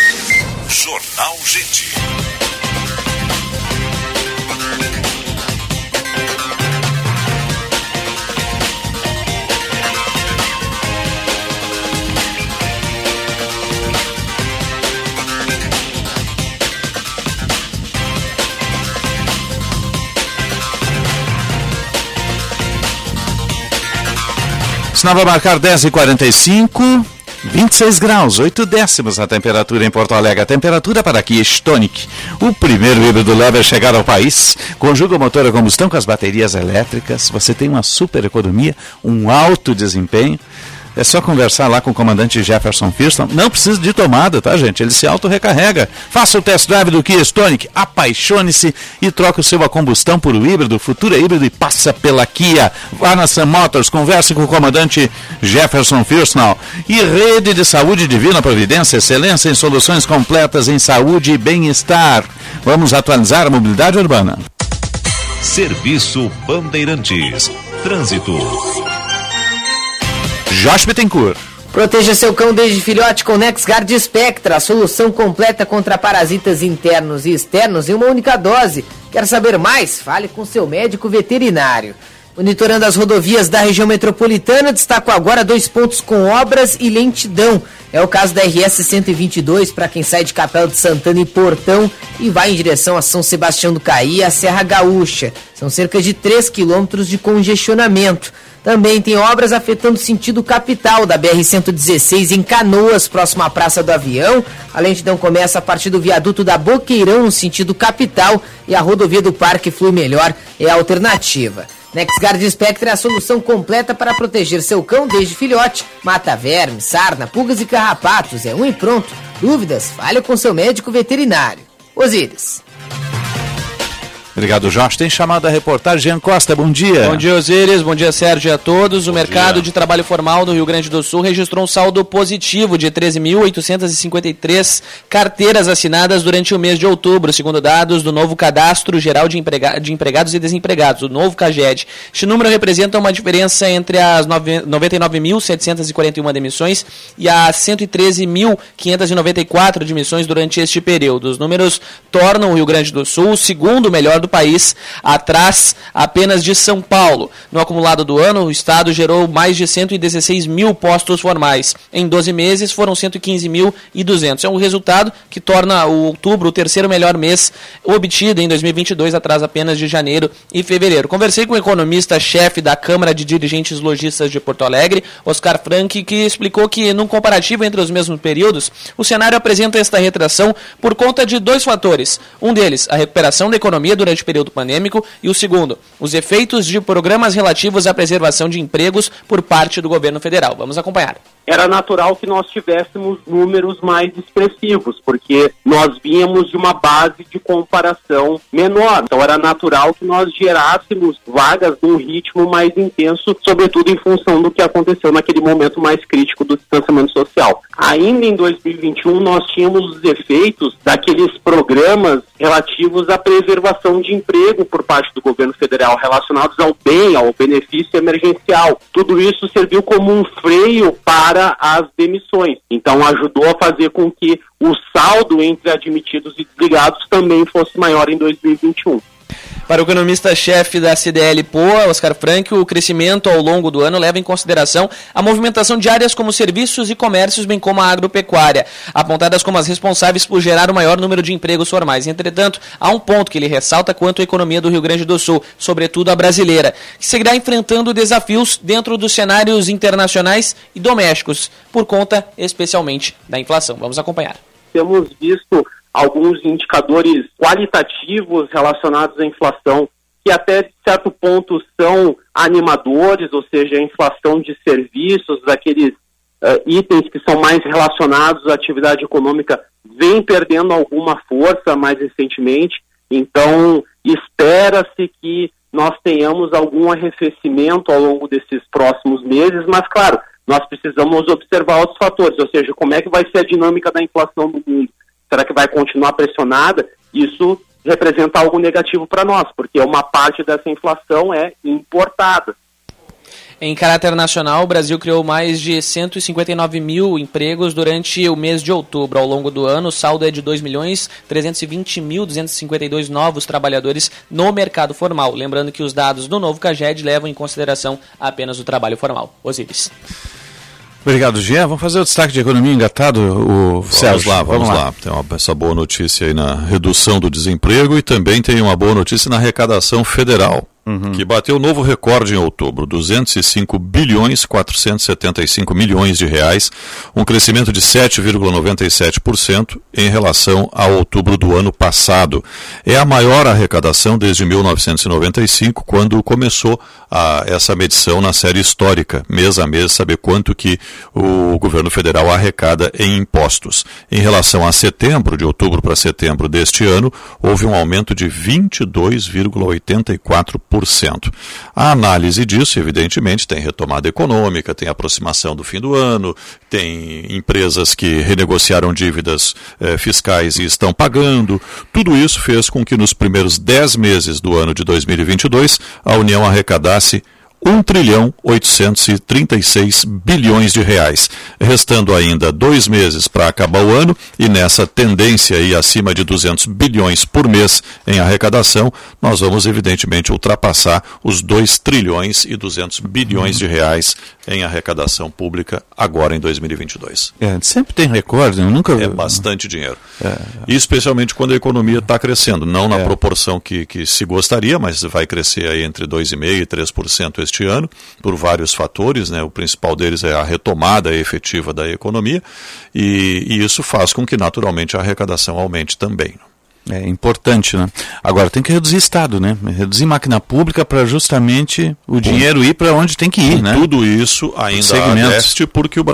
Jornal Gente. Sinal vai marcar 10 e 45 26 graus, 8 décimos a temperatura em Porto Alegre. A temperatura para aqui Stonic, o primeiro híbrido leve a chegar ao país. Conjuga o motor a combustão com as baterias elétricas. Você tem uma super economia, um alto desempenho. É só conversar lá com o comandante Jefferson Firston. Não precisa de tomada, tá, gente? Ele se auto-recarrega. Faça o test drive do Kia Stonic, apaixone-se e troque o seu a combustão por híbrido, futuro híbrido e passa pela Kia. Vá na Sam Motors, converse com o comandante Jefferson Firston. E Rede de Saúde Divina Providência, excelência em soluções completas em saúde e bem-estar. Vamos atualizar a mobilidade urbana. Serviço Bandeirantes. Trânsito. Josh Bittencourt. Proteja seu cão desde filhote com NexGard Spectra, a solução completa contra parasitas internos e externos em uma única dose. Quer saber mais? Fale com seu médico veterinário. Monitorando as rodovias da região metropolitana, destaco agora dois pontos com obras e lentidão. É o caso da RS 122 para quem sai de Capela de Santana e Portão e vai em direção a São Sebastião do Caí e a Serra Gaúcha. São cerca de 3 quilômetros de congestionamento. Também tem obras afetando o sentido capital da BR-116 em Canoas, próximo à Praça do Avião. A lentidão começa a partir do viaduto da Boqueirão, no sentido capital, e a rodovia do Parque Flui Melhor é a alternativa. NexGard Spectre é a solução completa para proteger seu cão desde filhote. Mata verme, sarna, pulgas e carrapatos. É um e pronto. Dúvidas? Fale com seu médico veterinário. Osíris. Obrigado, Jorge. Tem chamada a reportagem. Jean Costa, bom dia. Bom dia, Osíris. Bom dia, Sérgio a todos. Bom o mercado dia. de trabalho formal do Rio Grande do Sul registrou um saldo positivo de 13.853 carteiras assinadas durante o mês de outubro, segundo dados do novo Cadastro Geral de, Emprega de Empregados e Desempregados, o novo CAGED. Este número representa uma diferença entre as 99.741 demissões e as 113.594 demissões durante este período. Os números tornam o Rio Grande do Sul o segundo melhor do país, atrás apenas de São Paulo. No acumulado do ano, o Estado gerou mais de 116 mil postos formais. Em 12 meses, foram 115.200. É um resultado que torna o outubro o terceiro melhor mês obtido em 2022, atrás apenas de janeiro e fevereiro. Conversei com o economista-chefe da Câmara de Dirigentes Logistas de Porto Alegre, Oscar Frank, que explicou que, num comparativo entre os mesmos períodos, o cenário apresenta esta retração por conta de dois fatores. Um deles, a recuperação da economia durante durante o período pandêmico, e o segundo, os efeitos de programas relativos à preservação de empregos por parte do governo federal. Vamos acompanhar era natural que nós tivéssemos números mais expressivos, porque nós vínhamos de uma base de comparação menor. Então era natural que nós gerássemos vagas num ritmo mais intenso, sobretudo em função do que aconteceu naquele momento mais crítico do distanciamento social. Ainda em 2021 nós tínhamos os efeitos daqueles programas relativos à preservação de emprego por parte do governo federal relacionados ao bem, ao benefício emergencial. Tudo isso serviu como um freio para para as demissões. Então ajudou a fazer com que o saldo entre admitidos e desligados também fosse maior em 2021. Para o economista-chefe da CDL Poa, Oscar Frank, o crescimento ao longo do ano leva em consideração a movimentação de áreas como serviços e comércios, bem como a agropecuária, apontadas como as responsáveis por gerar o maior número de empregos formais. Entretanto, há um ponto que ele ressalta quanto à economia do Rio Grande do Sul, sobretudo a brasileira, que seguirá enfrentando desafios dentro dos cenários internacionais e domésticos, por conta especialmente da inflação. Vamos acompanhar. Temos visto alguns indicadores qualitativos relacionados à inflação, que até certo ponto são animadores, ou seja, a inflação de serviços, daqueles uh, itens que são mais relacionados à atividade econômica, vem perdendo alguma força mais recentemente. Então, espera-se que nós tenhamos algum arrefecimento ao longo desses próximos meses, mas, claro, nós precisamos observar outros fatores, ou seja, como é que vai ser a dinâmica da inflação no mundo Será que vai continuar pressionada? Isso representa algo negativo para nós, porque uma parte dessa inflação é importada. Em caráter nacional, o Brasil criou mais de 159 mil empregos durante o mês de outubro. Ao longo do ano, o saldo é de 2 milhões 320 mil 252 novos trabalhadores no mercado formal. Lembrando que os dados do novo CAGED levam em consideração apenas o trabalho formal. Osíris. Obrigado, Jean. Vamos fazer o destaque de economia engatado, o Vamos lá, vamos, vamos lá. lá. Tem uma, essa boa notícia aí na redução do desemprego e também tem uma boa notícia na arrecadação federal uhum. que bateu novo recorde em outubro, 205 bilhões 475 milhões de reais, um crescimento de 7,97% em relação a outubro do ano passado. É a maior arrecadação desde 1995, quando começou a, essa medição na série histórica, mês a mês, saber quanto que o governo federal arrecada em impostos. Em relação a setembro, de outubro para setembro deste ano, houve um aumento de 22,84%. A análise disso, evidentemente, tem retomada econômica, tem aproximação do fim do ano, tem empresas que renegociaram dívidas eh, fiscais e estão pagando. Tudo isso fez com que nos primeiros 10 meses do ano de 2022 a União arrecadasse 1 trilhão 836 bilhões de reais, restando ainda dois meses para acabar o ano e nessa tendência aí acima de 200 bilhões por mês em arrecadação, nós vamos evidentemente ultrapassar os 2 trilhões e 200 bilhões de reais em arrecadação pública agora em 2022. É, sempre tem recorde, né? nunca é bastante dinheiro. É. E especialmente quando a economia está crescendo, não na é. proporção que, que se gostaria, mas vai crescer aí entre 2,5% e 3% este ano, por vários fatores, né? o principal deles é a retomada efetiva da economia, e, e isso faz com que naturalmente a arrecadação aumente também. É importante, né? Agora tem que reduzir Estado, né? Reduzir máquina pública para justamente o dinheiro ir para onde tem que ir, né? Tudo isso ainda este porque o,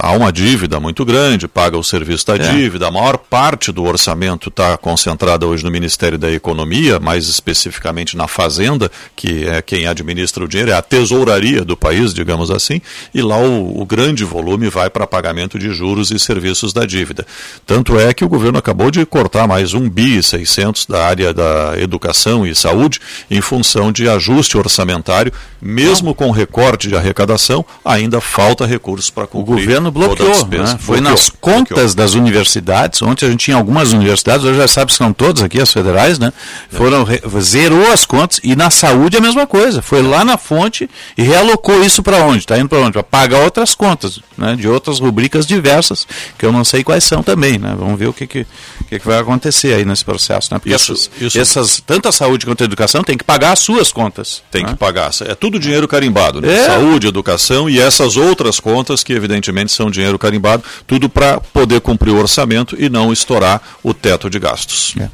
há uma dívida muito grande, paga o serviço da é. dívida, a maior parte do orçamento está concentrada hoje no Ministério da Economia, mais especificamente na Fazenda, que é quem administra o dinheiro, é a tesouraria do país, digamos assim, e lá o, o grande volume vai para pagamento de juros e serviços da dívida. Tanto é que o governo acabou de cortar mais mais 1 bi 600 da área da educação e saúde em função de ajuste orçamentário, mesmo Não. com recorte de arrecadação, ainda falta recursos para cumprir. O governo bloqueou, né? foi bloqueou, nas contas bloqueou. das universidades, ontem a gente tinha algumas universidades, hoje já sabe que são todas aqui, as federais, né? É. Foram, zerou as contas e na saúde a mesma coisa, foi lá na fonte e realocou isso para onde? Está indo para onde? Para pagar outras contas, né? De outras rubricas diversas, que eu não sei quais são também, né? Vamos ver o que, que, que, que vai acontecer acontecer aí nesse processo, né? Porque isso, essas, isso. essas, tanto a saúde quanto a educação tem que pagar as suas contas. Tem né? que pagar. É tudo dinheiro carimbado, né? É. Saúde, educação e essas outras contas que evidentemente são dinheiro carimbado, tudo para poder cumprir o orçamento e não estourar o teto de gastos. É.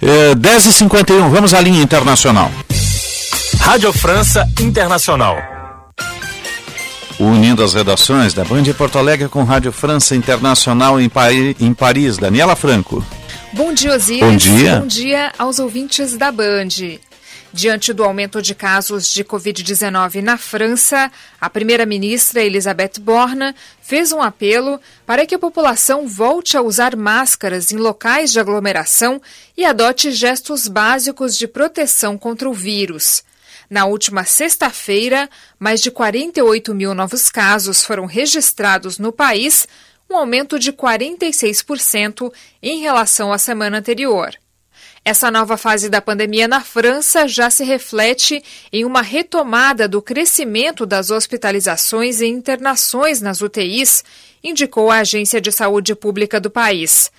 É, 10h51, vamos à linha internacional. Rádio França Internacional. Unindo as redações da Band de Porto Alegre com Rádio França Internacional em, Paris, em Paris. Daniela Franco. Bom dia, Osiris. Bom dia. Bom dia aos ouvintes da Band. Diante do aumento de casos de Covid-19 na França, a primeira-ministra Elisabeth Borne fez um apelo para que a população volte a usar máscaras em locais de aglomeração e adote gestos básicos de proteção contra o vírus. Na última sexta-feira, mais de 48 mil novos casos foram registrados no país, um aumento de 46% em relação à semana anterior. Essa nova fase da pandemia na França já se reflete em uma retomada do crescimento das hospitalizações e internações nas UTIs, indicou a Agência de Saúde Pública do país.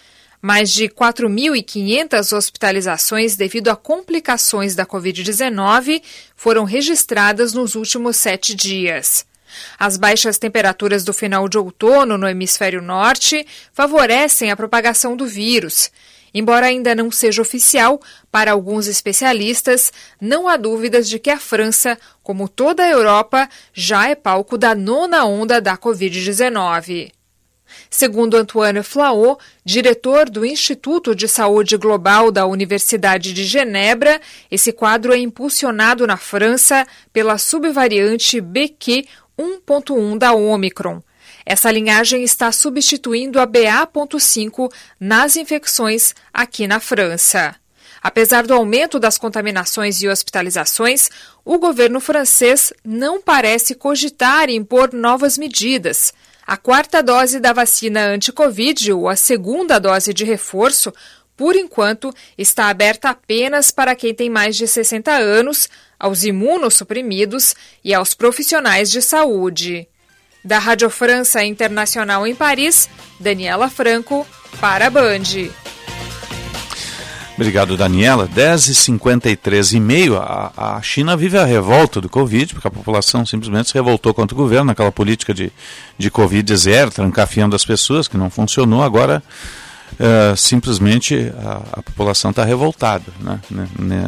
Mais de 4.500 hospitalizações devido a complicações da Covid-19 foram registradas nos últimos sete dias. As baixas temperaturas do final de outono no hemisfério norte favorecem a propagação do vírus. Embora ainda não seja oficial, para alguns especialistas, não há dúvidas de que a França, como toda a Europa, já é palco da nona onda da Covid-19. Segundo Antoine Flaot, diretor do Instituto de Saúde Global da Universidade de Genebra, esse quadro é impulsionado na França pela subvariante BQ 1.1 da Omicron. Essa linhagem está substituindo a BA.5 nas infecções aqui na França. Apesar do aumento das contaminações e hospitalizações, o governo francês não parece cogitar impor novas medidas. A quarta dose da vacina anti-Covid ou a segunda dose de reforço, por enquanto, está aberta apenas para quem tem mais de 60 anos, aos imunossuprimidos e aos profissionais de saúde. Da Rádio França Internacional em Paris, Daniela Franco, para a Band. Obrigado, Daniela. 10h53 e meio, a, a China vive a revolta do Covid, porque a população simplesmente se revoltou contra o governo, naquela política de, de Covid zero, trancafiando as pessoas, que não funcionou. Agora uh, simplesmente a, a população está revoltada né,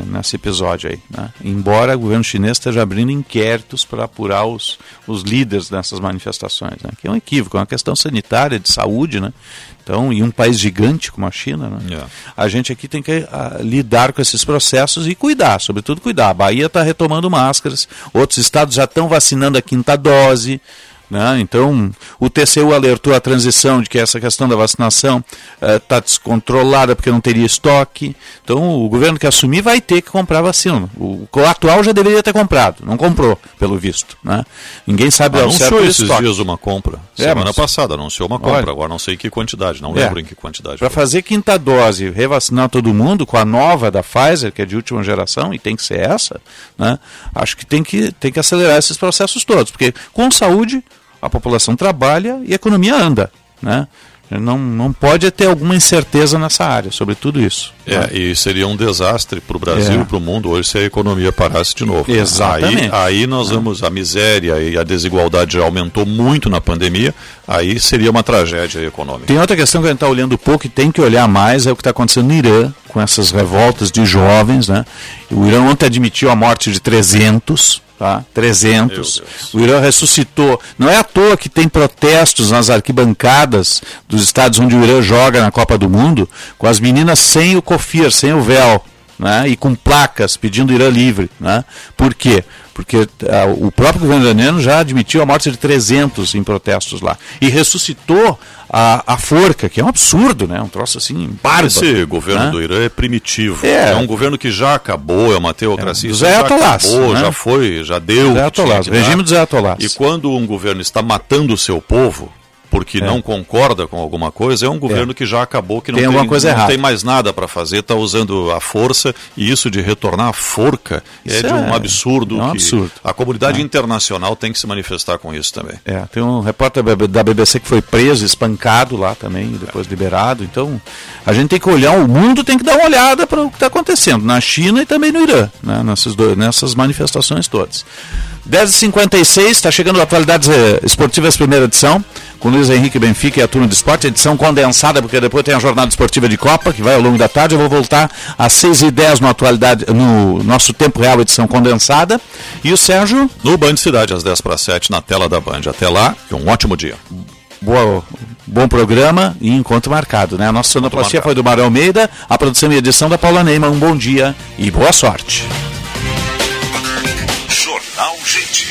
nesse episódio aí. Né? Embora o governo chinês esteja abrindo inquéritos para apurar os, os líderes dessas manifestações, né? que é um equívoco, é uma questão sanitária, de saúde, né? Então, em um país gigante como a China, né? yeah. a gente aqui tem que uh, lidar com esses processos e cuidar, sobretudo cuidar. A Bahia está retomando máscaras, outros estados já estão vacinando a quinta dose, Né? Então, o TCU alertou a transição de que essa questão da vacinação está uh, descontrolada porque não teria estoque. Então, o governo que assumir vai ter que comprar vacina. O, o atual já deveria ter comprado, não comprou, pelo visto. Né? Ninguém sabe ao certo esses estoque. dias uma compra. É, Semana mas... passada anunciou uma compra, Olha, agora não sei que quantidade, não é, lembro em que quantidade. Para fazer quinta dose, revacinar todo mundo com a nova da Pfizer, que é de última geração, e tem que ser essa, né? acho que tem que, tem que acelerar esses processos todos, porque com saúde a população trabalha e a economia anda. Né? Não, não pode ter alguma incerteza nessa área sobre tudo isso. É, né? e seria um desastre para o Brasil e é. para o mundo hoje se a economia parasse de novo. Exatamente. Aí, aí nós é. vamos, a miséria e a desigualdade já aumentou muito na pandemia, aí seria uma tragédia econômica. Tem outra questão que a gente está olhando pouco e tem que olhar mais, é o que está acontecendo no Irã, com essas revoltas de jovens. Né? O Irã ontem admitiu a morte de 300 Tá? 300. O Irã ressuscitou. Não é à toa que tem protestos nas arquibancadas dos estados onde o Irã joga na Copa do Mundo, com as meninas sem o cofir, sem o véu, né? e com placas pedindo Irã livre. Né? Por quê? Porque uh, o próprio governo iraniano já admitiu a morte de 300 em protestos lá. E ressuscitou a, a forca, que é um absurdo, né? Um troço assim, bárbaro. Esse governo né? do Irã é primitivo. É. é. um governo que já acabou, é uma teocracia. É. Zé já Atolás, acabou, né? já foi, já deu. Zé Atolás, regime do Zé Atolás. E quando um governo está matando o seu povo, porque é. não concorda com alguma coisa, é um governo é. que já acabou, que não tem, tem, coisa não tem mais nada para fazer, está usando a força, e isso de retornar a forca é de um é- absurdo. É um absurdo. A comunidade é. internacional tem que se manifestar com isso também. É, tem um repórter da BBC que foi preso, espancado lá também, depois liberado. Então, a gente tem que olhar, o mundo tem que dar uma olhada para o que está acontecendo na China e também no Irã, né, nessas, nessas manifestações todas. 10h56, está chegando Atualidades eh, Esportivas, primeira edição, com Luiz Henrique Benfica e a turma de esporte, edição condensada, porque depois tem a jornada esportiva de Copa, que vai ao longo da tarde. Eu vou voltar às 6h10 no, atualidade, no nosso tempo real, edição condensada. E o Sérgio? No Band Cidade, às 10 para 7, na tela da Band. Até lá, e um ótimo dia. Boa, bom programa e encontro marcado, né? A nossa sonoplastia foi do Mário Almeida, a produção e edição da Paula Neyman. Um bom dia e boa sorte. Jornal Gente.